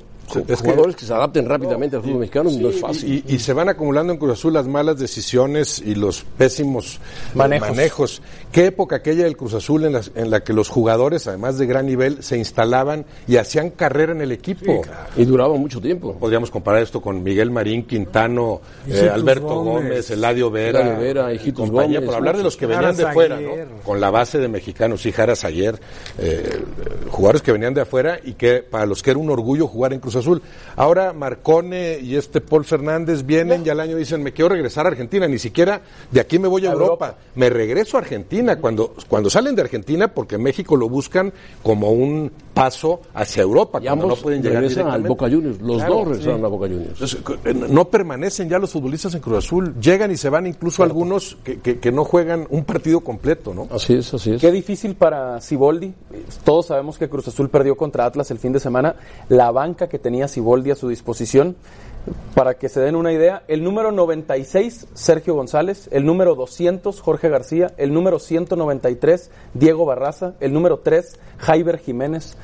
[SPEAKER 4] es
[SPEAKER 2] jugadores que, se adapten rápidamente al fútbol mexicano no es fácil.
[SPEAKER 4] Y, y se van acumulando en Cruz Azul las malas decisiones y los pésimos
[SPEAKER 5] Manejos.
[SPEAKER 4] manejos. ¿Qué época aquella del Cruz Azul en, las- en la que los jugadores, además de gran nivel, se instalaban y hacían carrera en el equipo?
[SPEAKER 2] Y duraba mucho tiempo.
[SPEAKER 4] Podríamos comparar esto con Miguel Marín, Quintano, eh, Alberto
[SPEAKER 3] Gómez.
[SPEAKER 4] Gómez, Eladio Vera,
[SPEAKER 2] Eladio Vera,
[SPEAKER 4] y compañía,
[SPEAKER 2] Gómez,
[SPEAKER 4] por hablar de los que venían de fuera. ¿no? con la base de mexicanos, y Jaras ayer, jugadores que venían de afuera y que para los que era un orgullo jugar en Cruz Azul. Ahora Marcone y este Paul Fernández vienen y al año dicen, me quiero regresar a Argentina, ni siquiera de aquí me voy a, Europa. me regreso a Argentina. Cuando, cuando salen de Argentina, porque México lo buscan como un paso hacia Europa,
[SPEAKER 2] Y ambos
[SPEAKER 4] no pueden llegar
[SPEAKER 2] regresan al. Boca Juniors. Los
[SPEAKER 4] Claro,
[SPEAKER 2] dos regresaron
[SPEAKER 4] sí.
[SPEAKER 2] a Boca Juniors.
[SPEAKER 4] Entonces, no permanecen ya los futbolistas en Cruz Azul, llegan y se van incluso algunos que, que- que no juegan un partido completo, ¿no?
[SPEAKER 2] Así es, así es.
[SPEAKER 5] Qué difícil para Siboldi. Todos sabemos que Cruz Azul perdió contra Atlas el fin de semana. La banca que tenía Siboldi a su disposición, para que se den una idea, el número 96, Sergio González, el número 200, Jorge García, el número 193, Diego Barraza, el número 3, Jaiber Jiménez.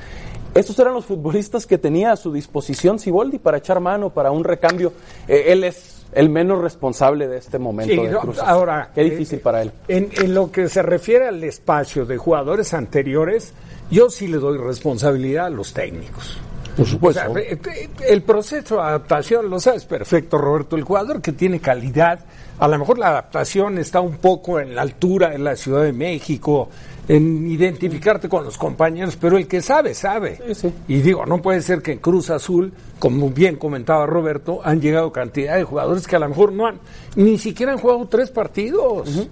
[SPEAKER 5] Esos eran los futbolistas que tenía a su disposición Siboldi para echar mano, para un recambio. Eh, él es el menos responsable de este momento
[SPEAKER 3] Sí,
[SPEAKER 5] de
[SPEAKER 3] no,
[SPEAKER 5] Cruz Azul.
[SPEAKER 3] ahora,
[SPEAKER 5] Qué difícil
[SPEAKER 3] eh,
[SPEAKER 5] para él.
[SPEAKER 3] En, en lo que se refiere al espacio de jugadores anteriores, yo sí le doy responsabilidad a los técnicos.
[SPEAKER 2] Por
[SPEAKER 3] O
[SPEAKER 2] supuesto.
[SPEAKER 3] sea, eh, eh, el proceso de adaptación, lo sabes perfecto, Roberto, el jugador que tiene calidad, a lo mejor la adaptación está un poco en la altura en la Ciudad de México, en identificarte con los compañeros, pero el que sabe, sabe. Y digo, no puede ser que en Cruz Azul, como bien comentaba Roberto, han llegado cantidad de jugadores que a lo mejor no han, ni siquiera han jugado tres partidos.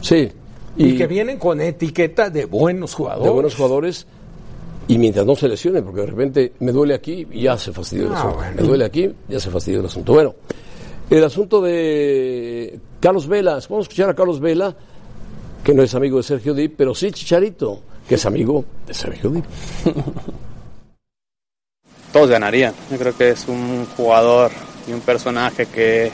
[SPEAKER 2] Sí.
[SPEAKER 3] Y, que vienen con etiqueta de buenos jugadores.
[SPEAKER 2] de buenos jugadores y mientras no se lesionen, porque de repente me duele aquí y ya se fastidió el
[SPEAKER 3] Ah,
[SPEAKER 2] asunto.
[SPEAKER 3] bueno.
[SPEAKER 2] Me duele aquí, ya se fastidió el asunto. Bueno, el asunto de Carlos Vela, vamos a escuchar a Carlos Vela, que no es amigo de Sergio Dip, pero sí Chicharito, que es amigo de Sergio Dip. [laughs]
[SPEAKER 13] todos ganarían. Yo creo que es un jugador y un personaje que,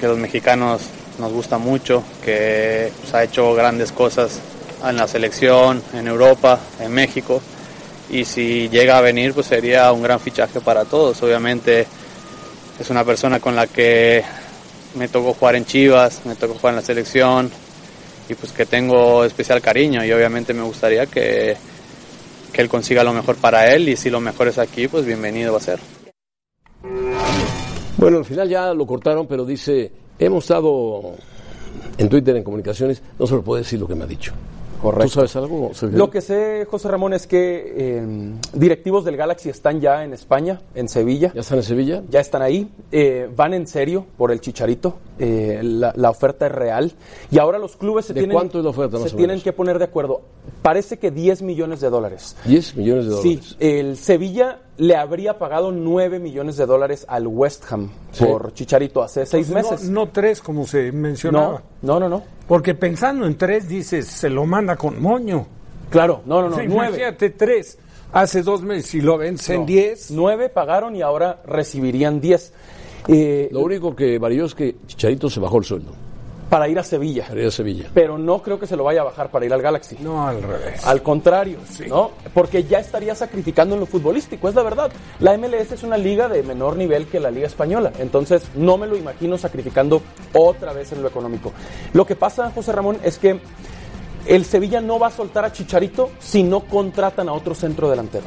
[SPEAKER 13] que los mexicanos nos gusta mucho, que pues, ha hecho grandes cosas en la selección, en Europa, en México. Y si llega a venir, pues sería un gran fichaje para todos. Obviamente es una persona con la que me tocó jugar en Chivas, me tocó jugar en la selección y pues que tengo especial cariño y obviamente me gustaría que, que él consiga lo mejor para él y si lo mejor es aquí, pues bienvenido va a ser.
[SPEAKER 2] Bueno, al final ya lo cortaron, pero dice, hemos estado en Twitter, en comunicaciones, no se lo puede decir lo que me ha dicho.
[SPEAKER 5] Correcto.
[SPEAKER 2] ¿Tú sabes algo?
[SPEAKER 5] Lo que sé, José Ramón, es que eh, directivos del Galaxy están ya en España, en Sevilla.
[SPEAKER 2] ¿Ya están en Sevilla?
[SPEAKER 5] Ya están ahí. Eh, van en serio por el Chicharito. Eh, la, la oferta es real. Y ahora los clubes se
[SPEAKER 2] ¿De
[SPEAKER 5] tienen,
[SPEAKER 2] cuánto es la oferta, más
[SPEAKER 5] se tienen que poner de acuerdo. Parece que 10 millones de dólares.
[SPEAKER 2] 10 millones de dólares.
[SPEAKER 5] Sí, el Sevilla le habría pagado 9 millones de dólares al West Ham
[SPEAKER 3] Sí.
[SPEAKER 5] por Chicharito hace seis
[SPEAKER 3] Entonces,
[SPEAKER 5] meses.
[SPEAKER 3] No, no tres, como se mencionaba.
[SPEAKER 5] No, no, no.
[SPEAKER 3] Porque pensando en tres, dices, se lo manda con moño.
[SPEAKER 5] Claro, no, no, no,
[SPEAKER 3] Sí,
[SPEAKER 5] nueve.
[SPEAKER 3] Imagínate tres. Hace dos meses, si lo vencen
[SPEAKER 5] No.
[SPEAKER 3] diez.
[SPEAKER 5] Nueve pagaron y ahora recibirían 10. Eh,
[SPEAKER 2] Lo único que varió es que Chicharito se bajó el sueldo
[SPEAKER 5] para ir a Sevilla.
[SPEAKER 2] para ir a Sevilla.
[SPEAKER 5] Pero no creo que se lo vaya a bajar para ir al Galaxy.
[SPEAKER 3] No, al revés.
[SPEAKER 5] Al contrario, ¿no? Porque ya estaría sacrificando en lo futbolístico, es la verdad. La MLS es una liga de menor nivel que la liga española, entonces no me lo imagino sacrificando otra vez en lo económico. Lo que pasa, José Ramón, es que el Sevilla no va a soltar a Chicharito si no contratan a otro centro delantero.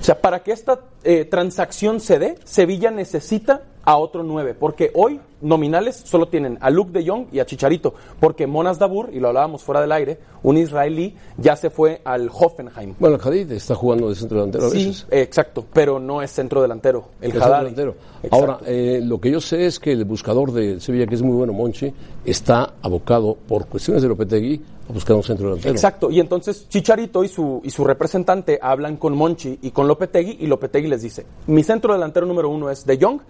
[SPEAKER 5] O sea, para que esta eh, transacción se dé, Sevilla necesita a otro 9, porque hoy nominales solo tienen a Luke de Jong y a Chicharito, porque Monas Dabur, y lo hablábamos fuera del aire, un israelí, ya se fue al Hoffenheim.
[SPEAKER 2] Bueno, el Hadid está jugando de centro delantero a
[SPEAKER 5] Sí,
[SPEAKER 2] veces.
[SPEAKER 5] eh, exacto, pero no es centro delantero, el
[SPEAKER 2] Es centro delantero. Ahora, eh, lo que yo sé es que el buscador de Sevilla, que es muy bueno, Monchi, está abocado por cuestiones de Lopetegui a buscar un centro delantero.
[SPEAKER 5] Exacto, y entonces Chicharito y su, y su representante hablan con Monchi y con Lopetegui y Lopetegui les dice, mi centro delantero número uno es De Jong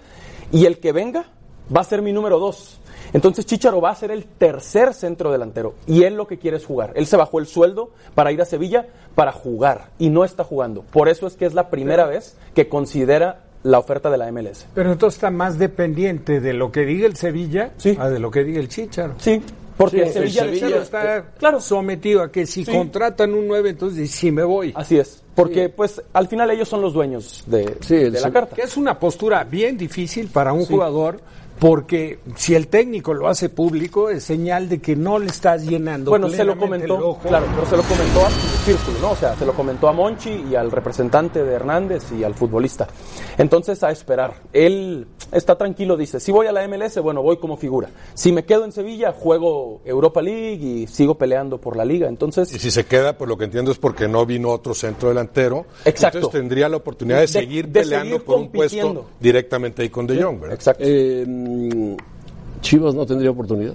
[SPEAKER 5] y el que venga va a ser mi número dos. Entonces Chicharo va a ser el tercer centro delantero y él lo que quiere es jugar. Él se bajó el sueldo para ir a Sevilla para jugar y no está jugando. Por eso es que es la primera vez que considera la oferta de la MLS.
[SPEAKER 3] Pero entonces está más dependiente de lo que diga el Sevilla a de lo que diga el Chicharo.
[SPEAKER 5] Sí, porque
[SPEAKER 3] Sí,
[SPEAKER 5] el Sevilla,
[SPEAKER 3] el Sevilla está
[SPEAKER 5] claro.
[SPEAKER 3] sometido a que si
[SPEAKER 5] Sí.
[SPEAKER 3] contratan un 9, entonces sí me voy.
[SPEAKER 5] Así es, porque pues al final ellos son los dueños de, de la carta.
[SPEAKER 3] Que es una postura bien difícil para un jugador, porque si el técnico lo hace público, es señal de que no le estás llenando.
[SPEAKER 5] Bueno, se lo comentó,
[SPEAKER 3] ojo.
[SPEAKER 5] claro, pero se lo comentó a círculo, ¿no? O sea, se lo comentó a Monchi y al representante de Hernández y al futbolista. Entonces, a esperar. Él está tranquilo, dice, si voy a la MLS, bueno, voy como figura. Si me quedo en Sevilla, juego Europa League y sigo peleando por la liga. Entonces,
[SPEAKER 4] Y si se queda, por lo que entiendo es porque no vino otro centro delantero.
[SPEAKER 5] Exacto.
[SPEAKER 4] Entonces tendría la oportunidad de,
[SPEAKER 5] De-
[SPEAKER 4] seguir
[SPEAKER 5] de
[SPEAKER 4] peleando
[SPEAKER 5] seguir
[SPEAKER 4] por un puesto directamente ahí con De Jong, ¿verdad?
[SPEAKER 5] Exacto.
[SPEAKER 2] Eh, Chivas no tendría oportunidad.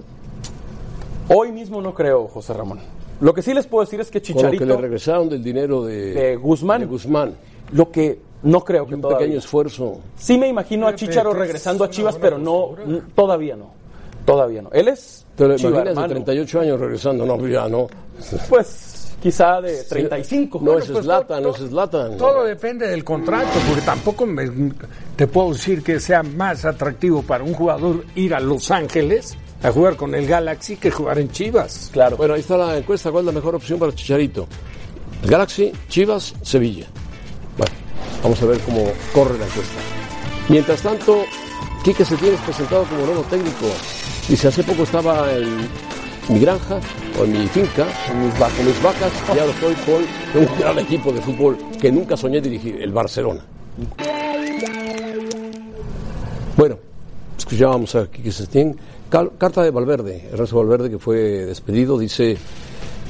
[SPEAKER 5] hoy mismo no creo, José Ramón. Lo que sí les puedo decir es que
[SPEAKER 2] Con lo
[SPEAKER 5] Chicharito
[SPEAKER 2] que le regresaron del dinero de,
[SPEAKER 5] de Guzmán,
[SPEAKER 2] de Guzmán.
[SPEAKER 5] lo que no creo que
[SPEAKER 2] Un
[SPEAKER 5] todavía.
[SPEAKER 2] pequeño esfuerzo.
[SPEAKER 5] Sí me imagino a Chicharo regresando a Chivas, pero no, todavía no. Todavía no. Él es
[SPEAKER 2] ¿Te lo imaginas de
[SPEAKER 5] hermano.
[SPEAKER 2] 38 años regresando? No, ya no.
[SPEAKER 5] Pues quizá de 35.
[SPEAKER 2] No es
[SPEAKER 3] pues,
[SPEAKER 2] Zlatan, no es Zlatan.
[SPEAKER 3] Todo depende del contrato, porque tampoco me- te puedo decir que sea más atractivo para un jugador ir a Los Ángeles a jugar con el Galaxy que jugar en Chivas.
[SPEAKER 5] Claro.
[SPEAKER 2] Bueno, ahí está la encuesta. ¿Cuál es la mejor opción para Chicharito? Galaxy, Chivas, Sevilla. Bueno, vamos a ver cómo corre la encuesta. Mientras tanto, Quique Setién es presentado como nuevo técnico. Dice, hace poco estaba en mi granja o en mi finca, con mis, va- con mis vacas, y ahora estoy con un gran equipo de fútbol que nunca soñé dirigir, el Barcelona. Bueno, escuchábamos a Quique Setién. Carta de Valverde, Ernesto Valverde, que fue despedido, dice,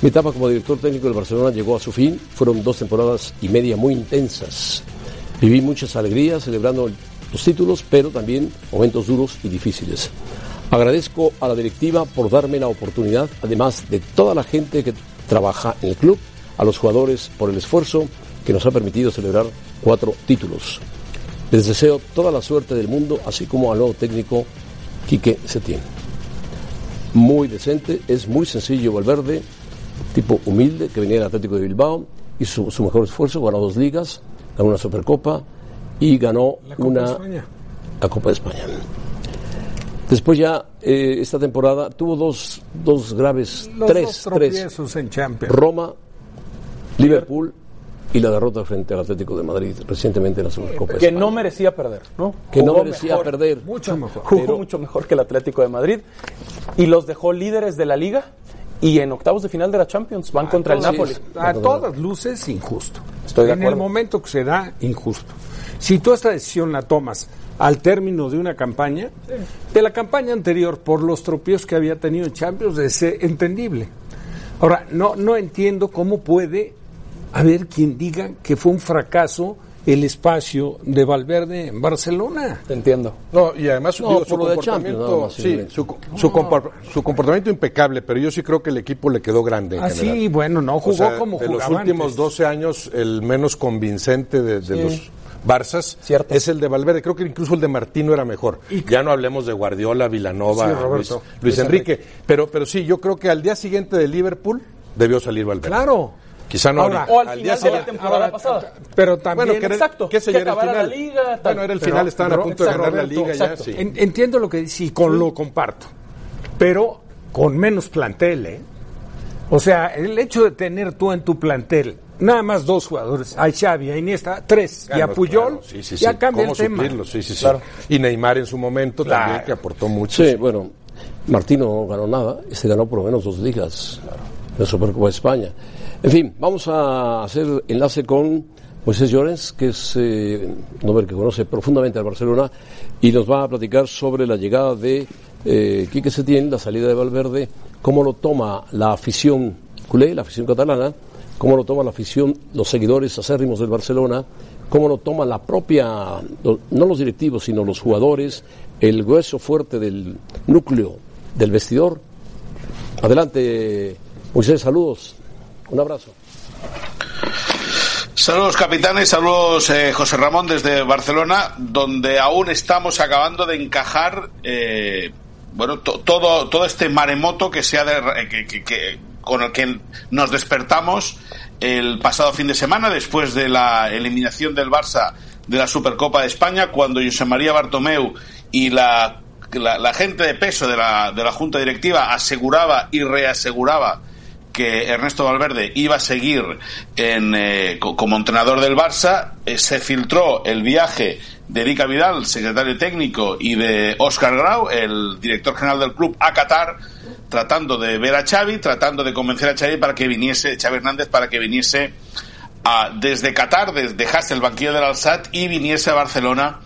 [SPEAKER 2] mi etapa como director técnico del Barcelona llegó a su fin. Fueron dos temporadas y media muy intensas. Viví muchas alegrías celebrando los títulos, pero también momentos duros y difíciles. Agradezco a la directiva por darme la oportunidad, además de toda la gente que trabaja en el club, a los jugadores por el esfuerzo que nos ha permitido celebrar cuatro títulos. Les deseo toda la suerte del mundo, así como al nuevo técnico Quique Setién. Muy decente, es muy sencillo Valverde, tipo humilde, que venía del Atlético de Bilbao, hizo su mejor esfuerzo, ganó dos ligas, ganó una Supercopa y ganó
[SPEAKER 3] La Copa
[SPEAKER 2] una
[SPEAKER 3] de España.
[SPEAKER 2] la Copa de España. Después ya eh, esta temporada tuvo dos, dos graves,
[SPEAKER 3] Los
[SPEAKER 2] tres,
[SPEAKER 3] dos
[SPEAKER 2] tres.
[SPEAKER 3] en Champions.
[SPEAKER 2] Roma, Liverpool y la derrota frente al Atlético de Madrid recientemente en la Supercopa.
[SPEAKER 5] que
[SPEAKER 2] España.
[SPEAKER 5] no merecía perder, ¿no?
[SPEAKER 2] Que no merecía
[SPEAKER 5] mejor,
[SPEAKER 2] perder.
[SPEAKER 3] Mucho mejor.
[SPEAKER 5] Jugó
[SPEAKER 2] Pero-
[SPEAKER 5] mucho mejor que el Atlético de Madrid y los dejó líderes de la liga y en octavos de final de la Champions van contra el Napoli.
[SPEAKER 3] A todas luces, injusto.
[SPEAKER 5] Estoy de
[SPEAKER 3] en
[SPEAKER 5] acuerdo.
[SPEAKER 3] el momento que se da, injusto. Si tú esta decisión la tomas al término de una campaña, de la campaña anterior, por los tropiezos que había tenido en Champions, es entendible. Ahora, no, no entiendo cómo puede haber quien diga que fue un fracaso el espacio de Valverde en Barcelona.
[SPEAKER 5] Te entiendo.
[SPEAKER 4] No, y además
[SPEAKER 2] No,
[SPEAKER 4] digo, su comportamiento,
[SPEAKER 2] más,
[SPEAKER 4] sí, su, su compor- su comportamiento impecable, pero yo sí creo que el equipo le quedó grande en
[SPEAKER 3] Ah,
[SPEAKER 4] general.
[SPEAKER 3] sí, bueno, no jugó
[SPEAKER 4] O sea,
[SPEAKER 3] como
[SPEAKER 4] de los
[SPEAKER 3] jugaba
[SPEAKER 4] últimos
[SPEAKER 3] antes.
[SPEAKER 4] 12 años, el menos convincente de, de los Barzas
[SPEAKER 5] Cierto.
[SPEAKER 4] es el de Valverde. Creo que incluso el de Martino era mejor. ya no hablemos de Guardiola, Villanova,
[SPEAKER 3] Sí,
[SPEAKER 4] Luis,
[SPEAKER 3] Roberto.
[SPEAKER 4] Luis
[SPEAKER 3] Luis
[SPEAKER 4] Enrique. Pero, pero sí, yo creo que al día siguiente de Liverpool debió salir Valverde.
[SPEAKER 3] Claro.
[SPEAKER 4] Quizá no
[SPEAKER 3] Ahora.
[SPEAKER 5] O al,
[SPEAKER 4] Al
[SPEAKER 5] final
[SPEAKER 4] día
[SPEAKER 5] de la
[SPEAKER 4] siguiente.
[SPEAKER 5] temporada
[SPEAKER 3] ahora,
[SPEAKER 5] pasada.
[SPEAKER 3] Pero también
[SPEAKER 4] Bueno, que era-
[SPEAKER 5] exacto,
[SPEAKER 4] que ese
[SPEAKER 5] que
[SPEAKER 4] ya era el
[SPEAKER 5] acabara
[SPEAKER 4] final.
[SPEAKER 5] la liga, tal.
[SPEAKER 4] Bueno, era el
[SPEAKER 3] Pero,
[SPEAKER 4] final, estaban a punto de ganar la liga ya,
[SPEAKER 5] exacto.
[SPEAKER 4] sí.
[SPEAKER 3] En- entiendo lo que dice y con lo comparto, pero con menos plantel, ¿eh? O sea, el hecho de tener tú en tu plantel nada más dos jugadores, a Xavi, a Iniesta, tres, y a
[SPEAKER 4] Claro,
[SPEAKER 3] Puyol,
[SPEAKER 4] claro, sí, sí,
[SPEAKER 3] ya
[SPEAKER 4] sí.
[SPEAKER 3] cambia
[SPEAKER 4] ¿Cómo
[SPEAKER 3] el tema.
[SPEAKER 4] suplirlo? Sí, sí, sí.
[SPEAKER 5] Claro.
[SPEAKER 4] Y Neymar en su momento
[SPEAKER 3] Claro.
[SPEAKER 4] también, que aportó mucho.
[SPEAKER 2] Sí, bueno, Martino no ganó nada, este ganó por lo menos dos ligas, la Supercopa de España. En fin, vamos a hacer enlace con Moisés Llorens, que es eh, un hombre que conoce profundamente al Barcelona, y nos va a platicar sobre la llegada de eh, Quique Setién, la salida de Valverde, cómo lo toma la afición culé, la afición catalana, cómo lo toma la afición, los seguidores acérrimos del Barcelona, cómo lo toma la propia, no los directivos, sino los jugadores, el grueso fuerte del núcleo del vestidor. Adelante, Moisés, saludos, un abrazo.
[SPEAKER 14] Saludos capitanes, saludos eh, José Ramón desde Barcelona, donde aún estamos acabando de encajar eh, bueno to- todo todo este maremoto que se ha de- que- que- que- con el que nos despertamos el pasado fin de semana después de la eliminación del Barça de la Supercopa de España cuando José María Bartomeu y la, la, la gente de peso de la, de la Junta Directiva aseguraba y reaseguraba que Ernesto Valverde iba a seguir en, eh, co- como entrenador del Barça, eh, se filtró el viaje de Erika Vidal, secretario técnico, y de Óscar Grau, el director general del club, a Qatar, tratando de ver a Xavi, tratando de convencer a Xavi para que viniese, Xavi Hernández, para que viniese a- desde Qatar, des- dejase el banquillo del Al-Sad y viniese a Barcelona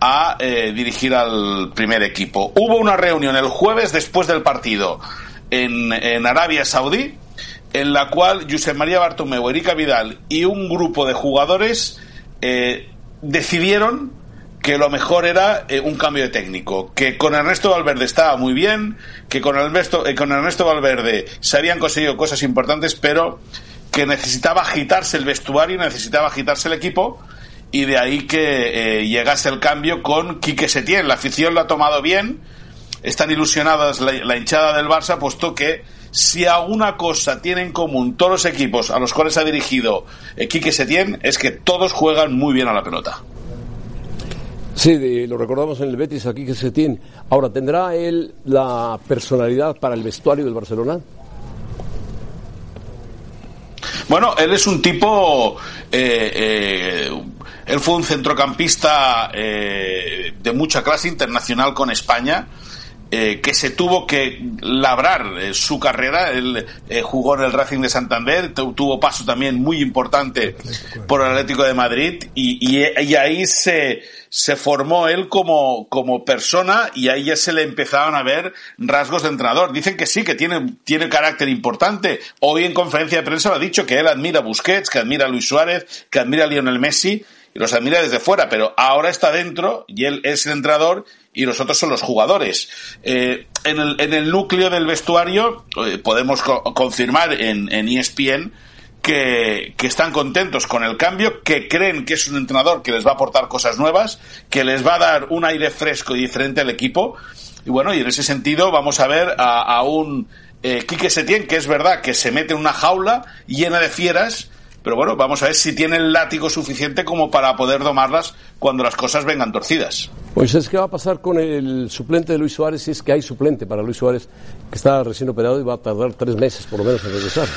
[SPEAKER 14] a eh, dirigir al primer equipo. Hubo una reunión el jueves después del partido en, en Arabia Saudí, en la cual Josep María Bartomeu, Erika Vidal y un grupo de jugadores eh, decidieron que lo mejor era eh, un cambio de técnico, que con Ernesto Valverde estaba muy bien, que con Ernesto, eh, con Ernesto Valverde se habían conseguido cosas importantes, pero que necesitaba agitarse el vestuario, necesitaba agitarse el equipo, y de ahí que eh, llegase el cambio con Quique Setién. La afición lo ha tomado bien, están ilusionadas la, hinchada del Barça, puesto que si alguna cosa tiene en común todos los equipos a los cuales ha dirigido eh, Quique Setién, es que todos juegan muy bien a la pelota.
[SPEAKER 2] Sí, de- lo recordamos en el Betis aquí que se tiene. Ahora, ¿tendrá él la personalidad para el vestuario del Barcelona?
[SPEAKER 14] Bueno, él es un tipo. eh, eh, él fue un centrocampista eh, de mucha clase internacional con España. Eh, que se tuvo que labrar eh, su carrera. Él eh, jugó en el Racing de Santander, tu- tuvo paso también muy importante por el Atlético de Madrid y, y- y ahí se, se formó él como, como persona y ahí ya se le empezaban a ver rasgos de entrenador. Dicen que sí, que tiene, tiene carácter importante. Hoy en conferencia de prensa lo ha dicho que él admira a Busquets, que admira a Luis Suárez, que admira a Lionel Messi y los admira desde fuera, pero ahora está dentro y él es el entrenador y los otros son los jugadores. Eh, en, el, en el núcleo del vestuario eh, podemos co- confirmar en, en ESPN que, que están contentos con el cambio, que creen que es un entrenador que les va a aportar cosas nuevas, que les va a dar un aire fresco y diferente al equipo. Y bueno, y en ese sentido vamos a ver a, a un eh, Quique Setién que es verdad que se mete en una jaula llena de fieras, pero bueno, vamos a ver si tiene el látigo suficiente como para poder domarlas cuando las cosas vengan torcidas.
[SPEAKER 2] Pues es que va a pasar con el suplente de Luis Suárez, si es que hay suplente para Luis Suárez, que está recién operado y va a tardar tres meses por lo menos en regresar.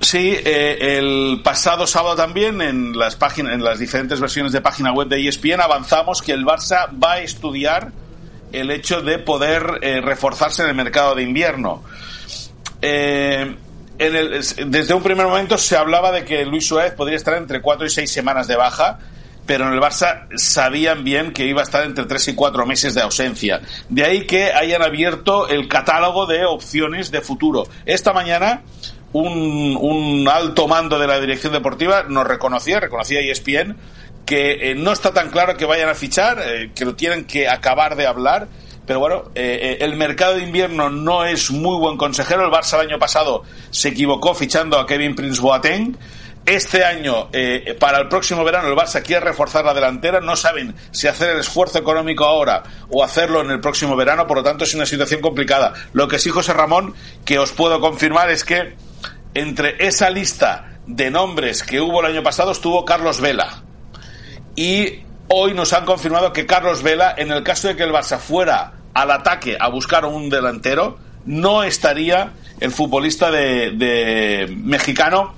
[SPEAKER 14] Sí, eh, el pasado sábado también en las páginas, en las diferentes versiones de página web de ESPN avanzamos que el Barça va a estudiar el hecho de poder eh, reforzarse en el mercado de invierno. Eh, en el, desde un primer momento se hablaba de que Luis Suárez podría estar entre cuatro y seis semanas de baja, pero en el Barça sabían bien que iba a estar entre tres y cuatro meses de ausencia. De ahí que hayan abierto el catálogo de opciones de futuro. Esta mañana un, un alto mando de la dirección deportiva nos reconocía, reconocía ESPN, que eh, no está tan claro que vayan a fichar, eh, que lo tienen que acabar de hablar. Pero bueno, eh, el mercado de invierno no es muy buen consejero. El Barça el año pasado se equivocó fichando a Kevin Prince Boateng. Este año, para el próximo verano, el Barça quiere reforzar la delantera. No saben si hacer el esfuerzo económico ahora o hacerlo en el próximo verano. Por lo tanto, es una situación complicada. Lo que sí, José Ramón, que os puedo confirmar es que entre esa lista de nombres que hubo el año pasado estuvo Carlos Vela. Y hoy nos han confirmado que Carlos Vela, en el caso de que el Barça fuera al ataque a buscar un delantero, no estaría el futbolista de, mexicano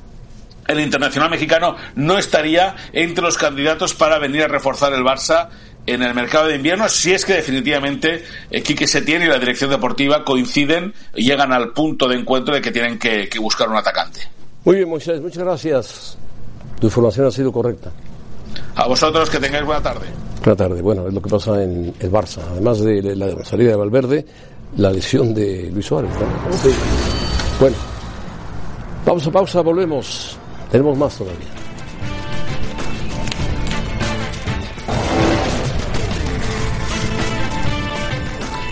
[SPEAKER 14] el internacional mexicano no estaría entre los candidatos para venir a reforzar el Barça en el mercado de invierno si es que definitivamente eh, Quique Setién y la dirección deportiva coinciden y llegan al punto de encuentro de que tienen que, que buscar un atacante.
[SPEAKER 2] Muy bien, Moisés, muchas gracias. Tu información ha sido correcta.
[SPEAKER 14] A vosotros que tengáis buena tarde.
[SPEAKER 2] Buena tarde. Bueno, es lo que pasa en el Barça. Además de la salida de Valverde, la lesión de Luis Suárez. Bueno, vamos a pausa, volvemos. Tenemos más todavía.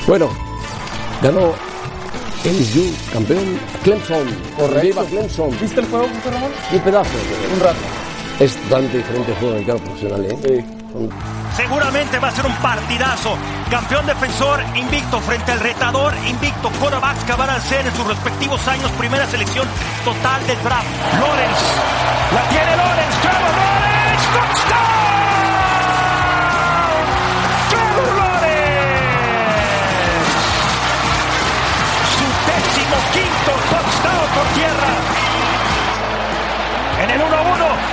[SPEAKER 2] Bueno, ganó LSU, campeón Clemson.
[SPEAKER 5] Correcto.
[SPEAKER 2] Clemson.
[SPEAKER 5] ¿Viste el juego, José Ramón?
[SPEAKER 2] Un pedazo.
[SPEAKER 5] Un rato.
[SPEAKER 2] Es totalmente diferente el juego americano profesional, ¿eh?
[SPEAKER 5] Sí.
[SPEAKER 15] Seguramente va a ser un partidazo. Campeón defensor, invicto frente al retador, invicto. Quarterbacks que van a ser en sus respectivos años primera selección total del draft. Lawrence, la tiene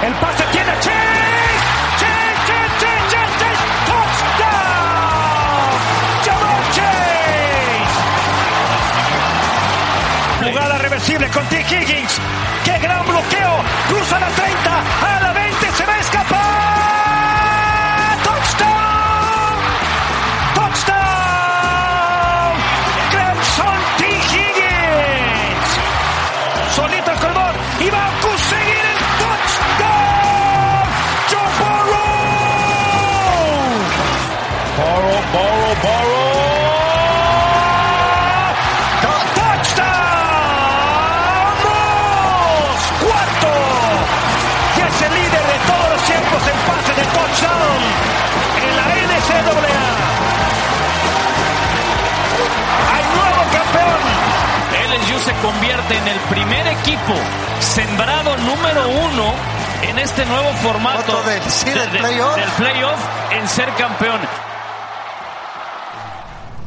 [SPEAKER 15] el pase tiene Chase. Chase, Chase, Chase, Chase, Chase. Touchdown. Jamar Chase. Jugada reversible con T. Higgins. Qué gran bloqueo. Cruza la 30. A la 20
[SPEAKER 16] convierte en el primer equipo sembrado número uno en este nuevo formato
[SPEAKER 17] Otro del- sí, del
[SPEAKER 16] de-
[SPEAKER 17] playoff.
[SPEAKER 16] del playoff en ser campeón.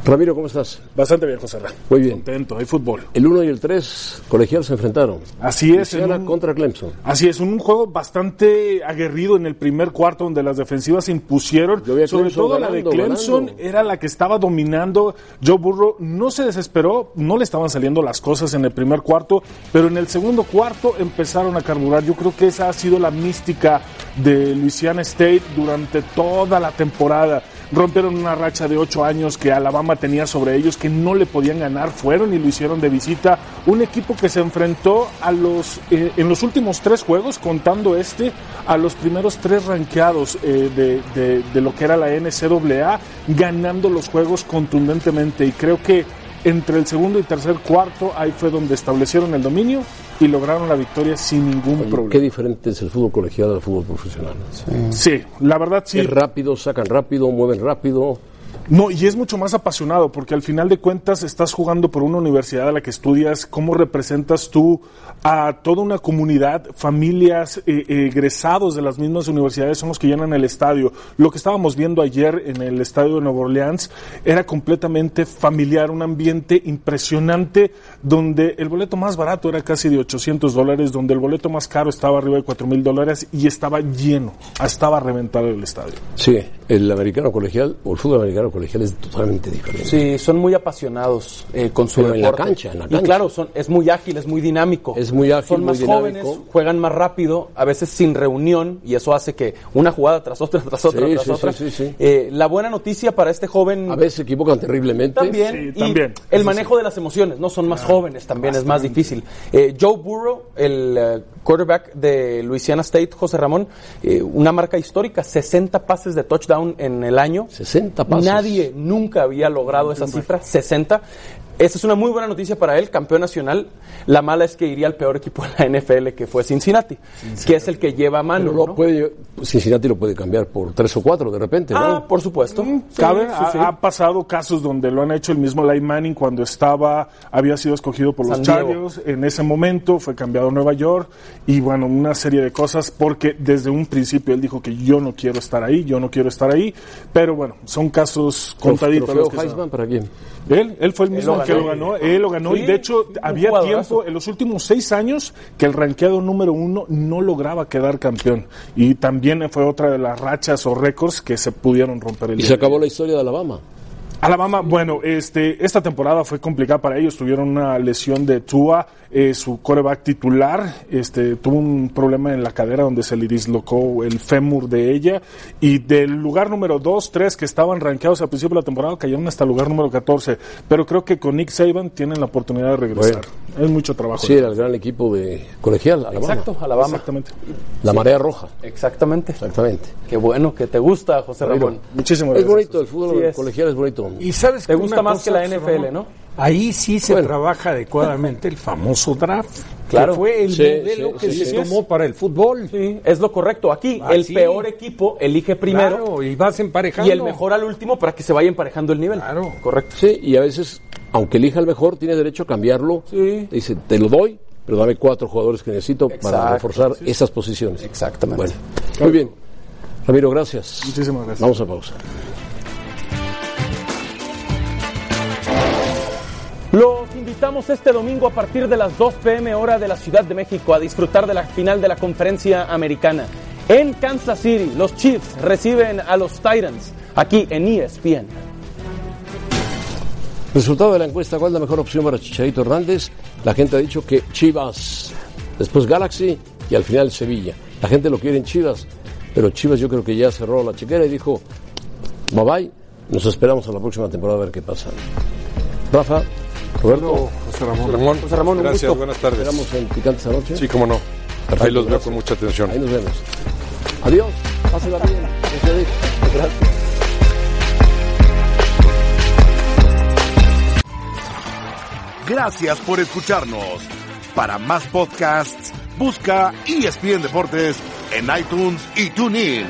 [SPEAKER 2] Ramiro, ¿cómo estás?
[SPEAKER 18] Bastante bien, José Ra.
[SPEAKER 2] Muy bien.
[SPEAKER 18] Contento, hay fútbol.
[SPEAKER 2] El 1 y el 3, colegial se enfrentaron.
[SPEAKER 18] Así es, en un-
[SPEAKER 2] contra Clemson.
[SPEAKER 18] Así es, un juego bastante aguerrido en el primer cuarto donde las defensivas se impusieron. Sobre
[SPEAKER 2] Clemson
[SPEAKER 18] todo la de Clemson
[SPEAKER 2] ganando.
[SPEAKER 18] era la que estaba dominando. Joe Burrow no se desesperó, no le estaban saliendo las cosas en el primer cuarto, pero en el segundo cuarto empezaron a carburar. Yo creo que esa ha sido la mística de Louisiana State durante toda la temporada. Rompieron una racha de ocho años que Alabama tenía sobre ellos, que no le podían ganar, fueron y lo hicieron de visita. Un equipo que se enfrentó a los, eh, en los últimos tres juegos, contando este, a los primeros tres rankeados eh, de, de- de lo que era la NCAA, ganando los juegos contundentemente. Y creo que entre el segundo y tercer cuarto, ahí fue donde establecieron el dominio y lograron la victoria sin ningún
[SPEAKER 2] Oye,
[SPEAKER 18] problema.
[SPEAKER 2] Qué diferente es el fútbol colegial al fútbol profesional.
[SPEAKER 18] Sí, la verdad sí.
[SPEAKER 2] Es rápido, sacan rápido, mueven rápido.
[SPEAKER 18] No, y es mucho más apasionado porque al final de cuentas estás jugando por una universidad a la que estudias, cómo representas tú a toda una comunidad, familias eh, egresados de las mismas universidades son los que llenan el estadio. Lo que estábamos viendo ayer en el estadio de Nueva Orleans era completamente familiar, un ambiente impresionante donde el boleto más barato era casi de 800 dólares, donde el boleto más caro estaba arriba de 4 mil dólares y estaba lleno, estaba reventado el estadio.
[SPEAKER 2] Sí, el americano colegial o el fútbol americano colegial es totalmente diferente.
[SPEAKER 5] Sí, son muy apasionados eh, con su
[SPEAKER 2] Pero en la cancha, en la
[SPEAKER 5] Y claro, son, es muy ágil, es muy dinámico.
[SPEAKER 2] Es muy ágil,
[SPEAKER 5] Son
[SPEAKER 2] muy
[SPEAKER 5] más
[SPEAKER 2] dinámico.
[SPEAKER 5] jóvenes, juegan más rápido, a veces sin reunión, y eso hace que una jugada tras otra, tras otra,
[SPEAKER 2] Sí,
[SPEAKER 5] tras
[SPEAKER 2] sí,
[SPEAKER 5] otra.
[SPEAKER 2] sí, sí, sí.
[SPEAKER 5] Eh, la buena noticia para este joven
[SPEAKER 2] A veces se equivocan terriblemente.
[SPEAKER 5] también,
[SPEAKER 18] Sí,
[SPEAKER 5] y
[SPEAKER 18] también.
[SPEAKER 5] el manejo de las emociones, no son más jóvenes, también es más difícil. Eh, Joe Burrow, el eh, quarterback de Louisiana State, José Ramón, eh, una marca histórica, 60 pases de touchdown en el año.
[SPEAKER 2] 60 pasos.
[SPEAKER 5] Nadie nunca había logrado esa cifra, 60. Esa es una muy buena noticia para él, campeón nacional. La mala es que iría al peor equipo de la NFL, que fue Cincinnati, que es el que lleva a mano.
[SPEAKER 2] Pero lo
[SPEAKER 5] ¿no?
[SPEAKER 2] puede, Cincinnati lo puede cambiar por tres o cuatro de repente, ¿no?
[SPEAKER 5] Ah, por supuesto. Sí,
[SPEAKER 18] Cabe,
[SPEAKER 5] sí,
[SPEAKER 18] ha,
[SPEAKER 5] sí.
[SPEAKER 18] ha pasado casos donde lo han hecho el mismo Eli Manning cuando estaba, había sido escogido por los. Chargers. En ese momento fue cambiado a Nueva York y bueno, una serie de cosas porque desde un principio él dijo que yo no quiero estar ahí, yo no quiero estar ahí. Pero bueno, son casos contaditos.
[SPEAKER 2] ¿Trofeo
[SPEAKER 18] los que se-
[SPEAKER 2] Heisman para quién?
[SPEAKER 18] Él, él fue el mismo
[SPEAKER 5] lo
[SPEAKER 18] que
[SPEAKER 5] ganó.
[SPEAKER 18] lo ganó, él lo ganó
[SPEAKER 5] Sí,
[SPEAKER 18] y de hecho había tiempo en los últimos seis años que el ranqueado número uno no lograba quedar campeón y también fue otra de las rachas o récords que se pudieron romper el
[SPEAKER 2] Y
[SPEAKER 18] día
[SPEAKER 2] se acabó la historia de Alabama.
[SPEAKER 18] Alabama, bueno, este, esta temporada fue complicada para ellos. Tuvieron una lesión de Tua, eh, su coreback titular, este, tuvo un problema en la cadera donde se le dislocó el fémur de ella. Y del lugar número 2, 3 que estaban rankeados al principio de la temporada cayeron hasta el lugar número 14. Pero creo que con Nick Saban tienen la oportunidad de regresar. Es mucho trabajo.
[SPEAKER 2] Sí, era el gran equipo de colegial, Alabama.
[SPEAKER 5] Exacto, Alabama.
[SPEAKER 18] Exactamente.
[SPEAKER 2] La marea roja.
[SPEAKER 5] Exactamente.
[SPEAKER 2] Exactamente.
[SPEAKER 5] Qué bueno que te gusta, José Ramón.
[SPEAKER 18] Muchísimas
[SPEAKER 2] Es bonito, el fútbol
[SPEAKER 5] Sí es.
[SPEAKER 2] colegial es bonito.
[SPEAKER 3] Y sabes
[SPEAKER 5] Te gusta más que la NFL,
[SPEAKER 3] Ramón,
[SPEAKER 5] ¿no?
[SPEAKER 3] Ahí sí se
[SPEAKER 2] Bueno.
[SPEAKER 3] trabaja adecuadamente el famoso draft.
[SPEAKER 5] Claro.
[SPEAKER 3] Que fue el
[SPEAKER 2] Sí,
[SPEAKER 3] modelo
[SPEAKER 2] sí,
[SPEAKER 3] que
[SPEAKER 2] sí,
[SPEAKER 3] se
[SPEAKER 2] sí.
[SPEAKER 3] tomó para el fútbol.
[SPEAKER 5] Sí, es lo correcto. Aquí
[SPEAKER 3] Ah,
[SPEAKER 5] el
[SPEAKER 3] sí.
[SPEAKER 5] peor equipo elige primero
[SPEAKER 3] Claro, y vas emparejando.
[SPEAKER 5] y el mejor al último para que se vaya emparejando el nivel.
[SPEAKER 3] Claro.
[SPEAKER 5] Correcto.
[SPEAKER 2] Sí, y a veces, aunque elija el mejor, tiene derecho a cambiarlo.
[SPEAKER 5] Sí.
[SPEAKER 2] Dice, te lo doy, pero dame cuatro jugadores que necesito para reforzar esas posiciones.
[SPEAKER 5] Exactamente.
[SPEAKER 2] Bueno, muy bien. Ramiro, gracias.
[SPEAKER 18] Muchísimas gracias.
[SPEAKER 2] Vamos a pausa.
[SPEAKER 5] Los invitamos este domingo a partir de las 2 pm hora de la Ciudad de México a disfrutar de la final de la conferencia americana. En Kansas City, los Chiefs reciben a los Titans aquí en ESPN.
[SPEAKER 2] Resultado de la encuesta, ¿cuál es la mejor opción para Chicharito Hernández? La gente ha dicho que Chivas, después Galaxy y al final Sevilla. La gente lo quiere en Chivas, pero Chivas yo creo que ya cerró la chequera y dijo, bye bye, nos esperamos a la próxima temporada a ver qué pasa. Rafa, Roberto,
[SPEAKER 9] José Ramón.
[SPEAKER 4] Ramón,
[SPEAKER 5] José Ramón, un
[SPEAKER 4] gracias,
[SPEAKER 5] gusto.
[SPEAKER 4] buenas tardes.
[SPEAKER 2] esperamos en Picantes anoche.
[SPEAKER 4] Sí, cómo no.
[SPEAKER 2] Perfecto,
[SPEAKER 4] Ahí los veo con mucha atención.
[SPEAKER 2] Ahí nos vemos. Adiós, pásela bien. Gracias.
[SPEAKER 1] Gracias por escucharnos. Para más podcasts, busca ESPN Deportes en iTunes y TuneIn.